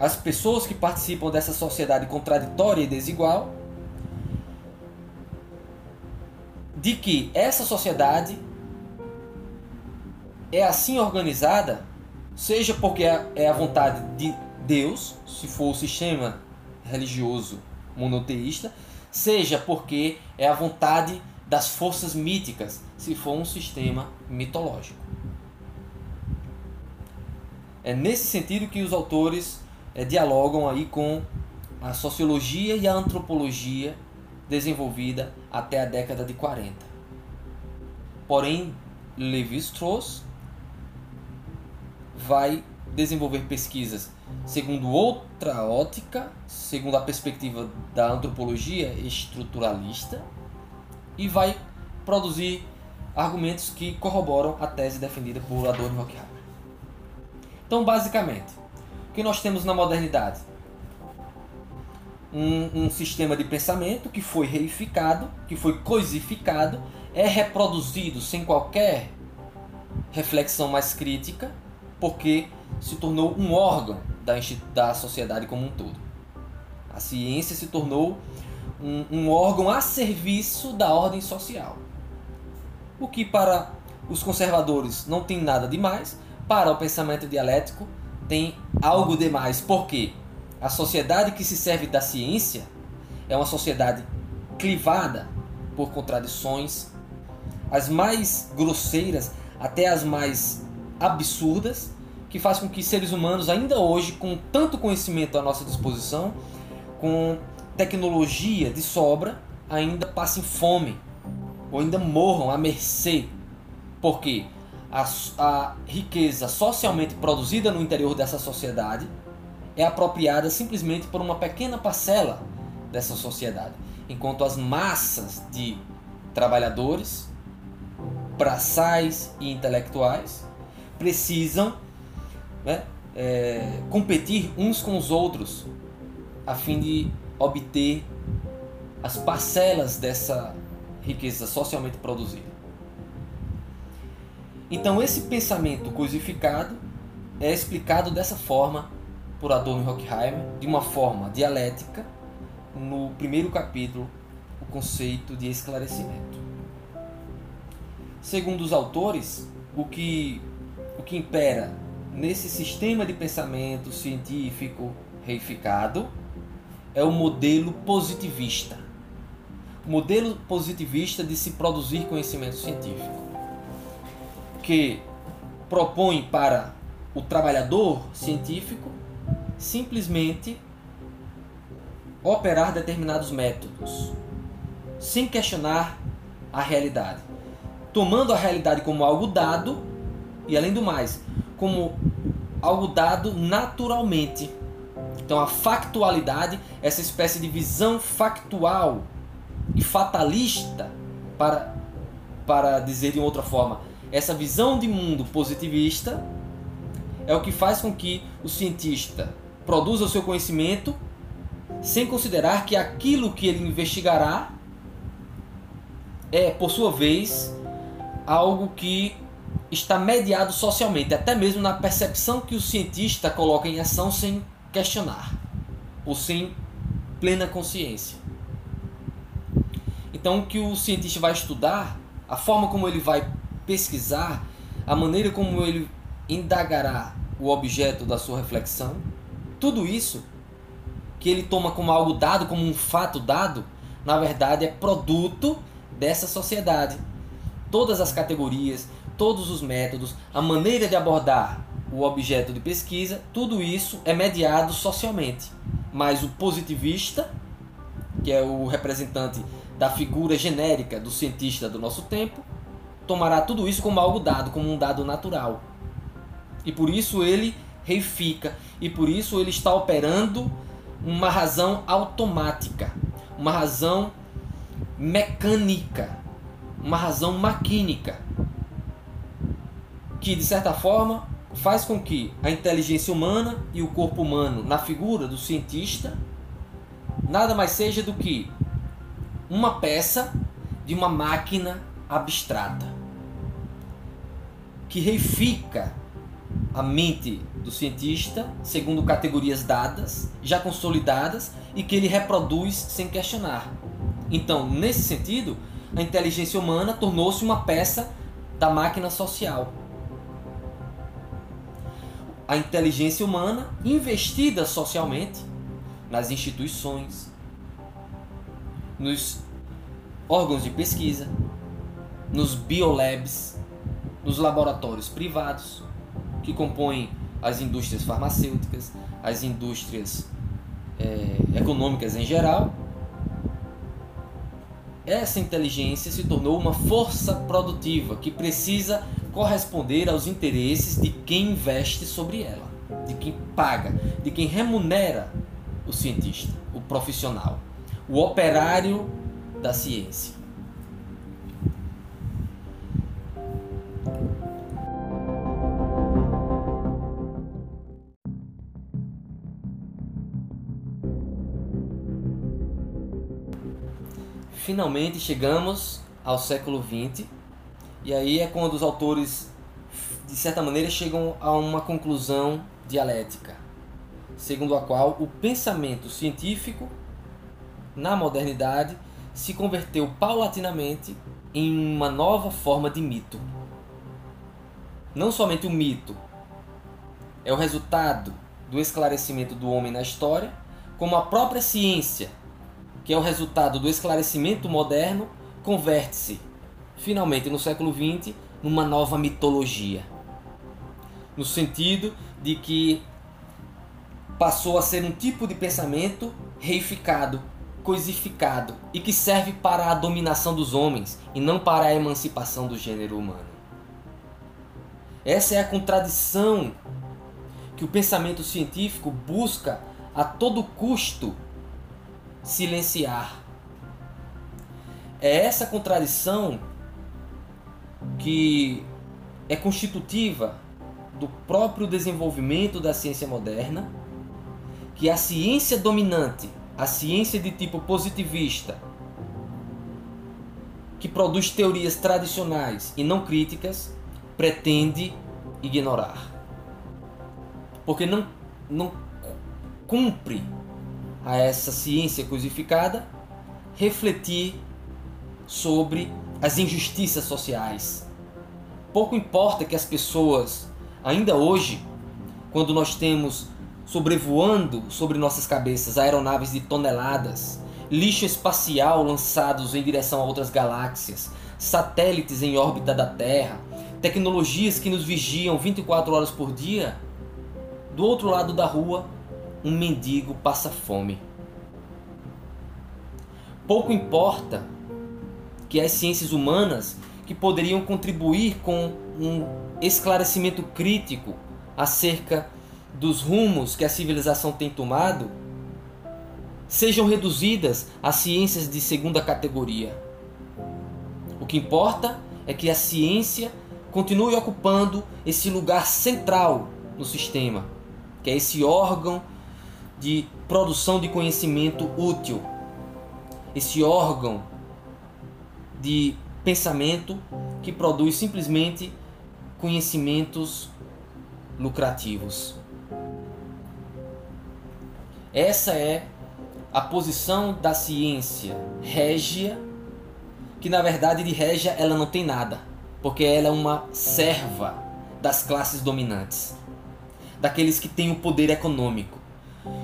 as pessoas que participam dessa sociedade contraditória e desigual de que essa sociedade é assim organizada, seja porque é a vontade de Deus, se for o sistema religioso monoteísta, seja porque é a vontade das forças míticas, se for um sistema mitológico. É nesse sentido que os autores é, dialogam aí com a sociologia e a antropologia desenvolvida até a década de 40. Porém, Levi-Strauss vai desenvolver pesquisas segundo outra ótica, segundo a perspectiva da antropologia estruturalista, e vai produzir argumentos que corroboram a tese defendida por Adorno e Horkheimer. Então, basicamente, o que nós temos na modernidade? Um, um, sistema de pensamento que foi reificado, que foi coisificado, é reproduzido sem qualquer reflexão mais crítica, porque se tornou um órgão da, da sociedade como um todo. A ciência se tornou um, um órgão a serviço da ordem social. O que para os conservadores não tem nada demais, para o pensamento dialético tem algo demais. Porque a sociedade que se serve da ciência é uma sociedade clivada por contradições, as mais grosseiras até as mais absurdas que faz com que seres humanos, ainda hoje, com tanto conhecimento à nossa disposição, com tecnologia de sobra, ainda passem fome ou ainda morram à mercê. Porque a, a riqueza socialmente produzida no interior dessa sociedade é apropriada simplesmente por uma pequena parcela dessa sociedade, enquanto as massas de trabalhadores braçais e intelectuais precisam né, é, competir uns com os outros a fim de obter as parcelas dessa riqueza socialmente produzida. Então, esse pensamento coisificado é explicado dessa forma por Adorno e Horkheimer, de uma forma dialética, no primeiro capítulo, o conceito de esclarecimento. Segundo os autores, o que, o que impera nesse sistema de pensamento científico reificado é o modelo positivista. O modelo positivista de se produzir conhecimento científico, que propõe para o trabalhador científico simplesmente operar determinados métodos, sem questionar a realidade, tomando a realidade como algo dado e, além do mais, como algo dado naturalmente. Então, a factualidade, essa espécie de visão factual e fatalista, para, para dizer de outra forma, essa visão de mundo positivista é o que faz com que o cientista produza o seu conhecimento sem considerar que aquilo que ele investigará é, por sua vez, algo que está mediado socialmente, até mesmo na percepção que o cientista coloca em ação sem questionar, ou sem plena consciência. Então, o que o cientista vai estudar, a forma como ele vai pesquisar, a maneira como ele indagará o objeto da sua reflexão, tudo isso que ele toma como algo dado, como um fato dado, na verdade é produto dessa sociedade. Todas as categorias, todos os métodos, a maneira de abordar o objeto de pesquisa, tudo isso é mediado socialmente. Mas o positivista, que é o representante da figura genérica do cientista do nosso tempo, tomará tudo isso como algo dado, como um dado natural. E por isso ele reifica, e por isso ele está operando uma razão automática, uma razão mecânica, uma razão maquínica, que de certa forma faz com que a inteligência humana e o corpo humano, na figura do cientista, nada mais seja do que uma peça de uma máquina abstrata que reifica a mente do cientista segundo categorias dadas, já consolidadas e que ele reproduz sem questionar. Então, nesse sentido, a inteligência humana tornou-se uma peça da máquina social. A inteligência humana investida socialmente nas instituições, nos órgãos de pesquisa, nos biolabs, nos laboratórios privados, que compõem as indústrias farmacêuticas, as indústrias é, econômicas em geral, essa inteligência se tornou uma força produtiva que precisa corresponder aos interesses de quem investe sobre ela, de quem paga, de quem remunera o cientista, o profissional, o operário da ciência. finalmente chegamos ao século XX e aí é quando os autores de certa maneira chegam a uma conclusão dialética, segundo a qual o pensamento científico na modernidade se converteu paulatinamente em uma nova forma de mito. Não somente o mito é o resultado do esclarecimento do homem na história, como a própria ciência que é o resultado do esclarecimento moderno, converte-se, finalmente no século XX, numa nova mitologia. No sentido de que passou a ser um tipo de pensamento reificado, coisificado e que serve para a dominação dos homens e não para a emancipação do gênero humano. Essa é a contradição que o pensamento científico busca a todo custo silenciar. É essa contradição que é constitutiva do próprio desenvolvimento da ciência moderna, que a ciência dominante, a ciência de tipo positivista, que produz teorias tradicionais e não críticas, pretende ignorar. Porque não, não cumpre a essa ciência cosificada refletir sobre as injustiças sociais. Pouco importa que as pessoas, ainda hoje, quando nós temos sobrevoando sobre nossas cabeças aeronaves de toneladas, lixo espacial lançados em direção a outras galáxias, satélites em órbita da Terra, tecnologias que nos vigiam 24 horas por dia, do outro lado da rua, um mendigo passa fome. Pouco importa que as ciências humanas que poderiam contribuir com um esclarecimento crítico acerca dos rumos que a civilização tem tomado sejam reduzidas a ciências de segunda categoria. O que importa é que a ciência continue ocupando esse lugar central no sistema, que é esse órgão de produção de conhecimento útil, esse órgão de pensamento que produz simplesmente conhecimentos lucrativos. Essa é a posição da ciência régia, que na verdade de régia ela não tem nada, porque ela é uma serva das classes dominantes, daqueles que têm o poder econômico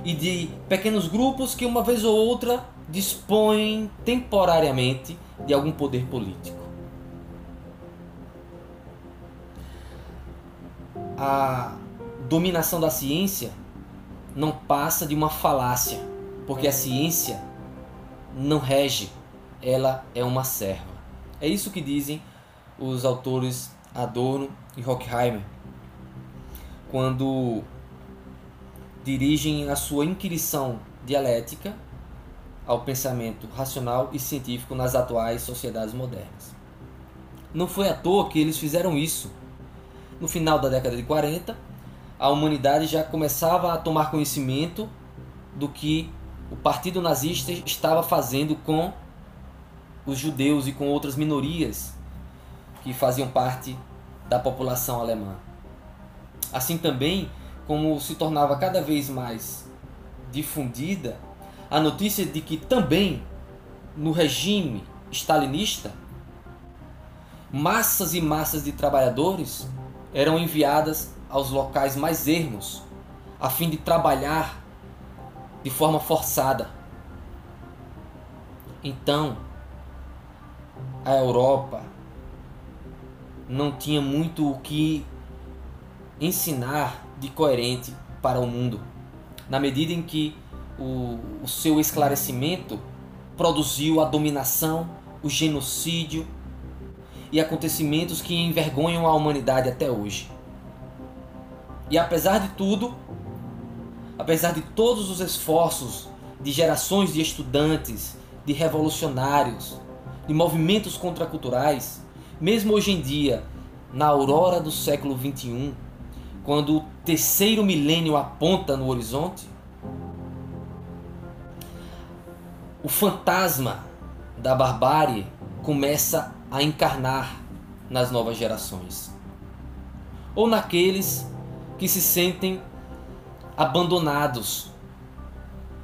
e de pequenos grupos que uma vez ou outra dispõem temporariamente de algum poder político. A dominação da ciência não passa de uma falácia, porque a ciência não rege, ela é uma serva. É isso que dizem os autores Adorno e Horkheimer quando dirigem a sua inquirição dialética ao pensamento racional e científico nas atuais sociedades modernas. Não foi à toa que eles fizeram isso. No final da década de 40, a humanidade já começava a tomar conhecimento do que o Partido Nazista estava fazendo com os judeus e com outras minorias que faziam parte da população alemã. Assim também como se tornava cada vez mais difundida a notícia de que também no regime stalinista massas e massas de trabalhadores eram enviadas aos locais mais ermos, a fim de trabalhar de forma forçada. Então, a Europa não tinha muito o que ensinar de coerente para o mundo, na medida em que o, o seu esclarecimento produziu a dominação, o genocídio e acontecimentos que envergonham a humanidade até hoje. E apesar de tudo, apesar de todos os esforços de gerações de estudantes, de revolucionários, de movimentos contraculturais, mesmo hoje em dia, na aurora do século XXI, quando o terceiro milênio aponta no horizonte, o fantasma da barbárie começa a encarnar nas novas gerações, ou naqueles que se sentem abandonados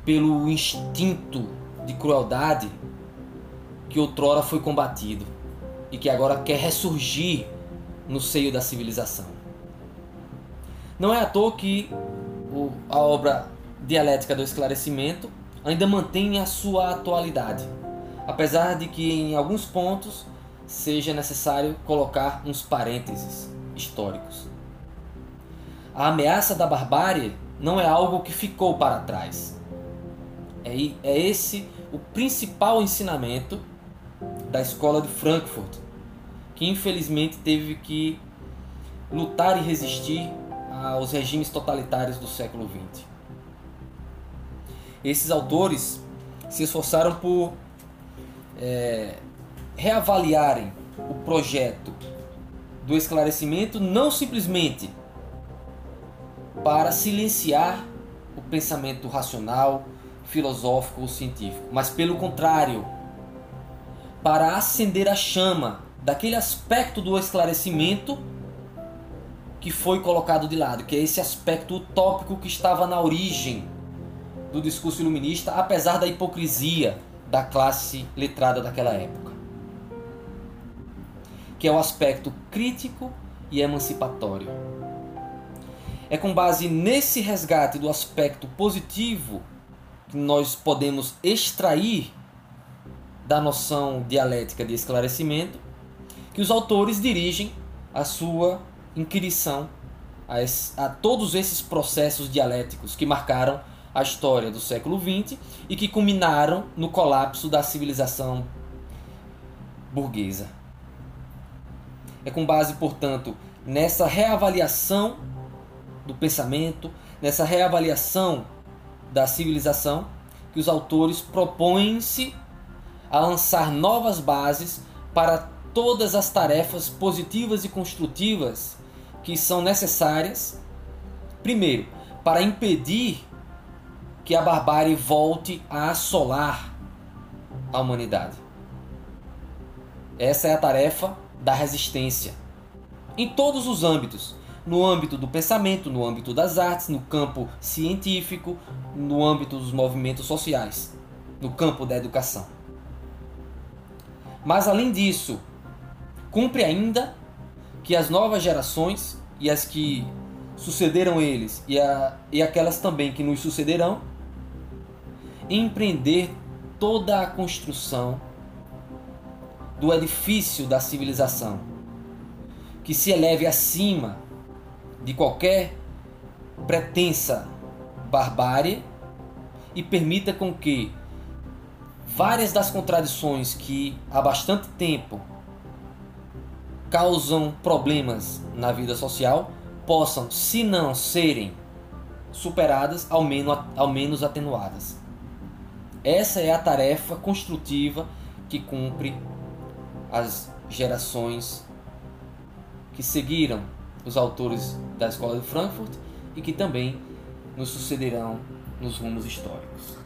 pelo instinto de crueldade que outrora foi combatido e que agora quer ressurgir no seio da civilização. Não é à toa que a obra Dialética do Esclarecimento ainda mantém a sua atualidade, apesar de que em alguns pontos seja necessário colocar uns parênteses históricos. A ameaça da barbárie não é algo que ficou para trás. É, é esse o principal ensinamento da escola de Frankfurt, que infelizmente teve que lutar e resistir aos regimes totalitários do século XX. Esses autores se esforçaram por é, reavaliarem o projeto do esclarecimento não simplesmente para silenciar o pensamento racional, filosófico ou científico, mas pelo contrário, para acender a chama daquele aspecto do esclarecimento que foi colocado de lado, que é esse aspecto utópico que estava na origem do discurso iluminista, apesar da hipocrisia da classe letrada daquela época. Que é o aspecto crítico e emancipatório. É com base nesse resgate do aspecto positivo que nós podemos extrair da noção dialética de esclarecimento que os autores dirigem a sua inquirição a, todos esses processos dialéticos que marcaram a história do século XX e que culminaram no colapso da civilização burguesa. É com base, portanto, nessa reavaliação do pensamento, nessa reavaliação da civilização, que os autores propõem-se a lançar novas bases para todas as tarefas positivas e construtivas que são necessárias, primeiro, para impedir que a barbárie volte a assolar a humanidade. Essa é a tarefa da resistência. Em todos os âmbitos, no âmbito do pensamento, no âmbito das artes, no campo científico, no âmbito dos movimentos sociais, no campo da educação. Mas além disso, cumpre ainda que as novas gerações e as que sucederam eles e, a, e aquelas também que nos sucederão empreender toda a construção do edifício da civilização que se eleve acima de qualquer pretensa barbárie e permita com que várias das contradições que há bastante tempo causam problemas na vida social possam, se não serem superadas, ao menos, ao menos atenuadas. Essa é a tarefa construtiva que cumpre as gerações que seguiram os autores da Escola de Frankfurt e que também nos sucederão nos rumos históricos.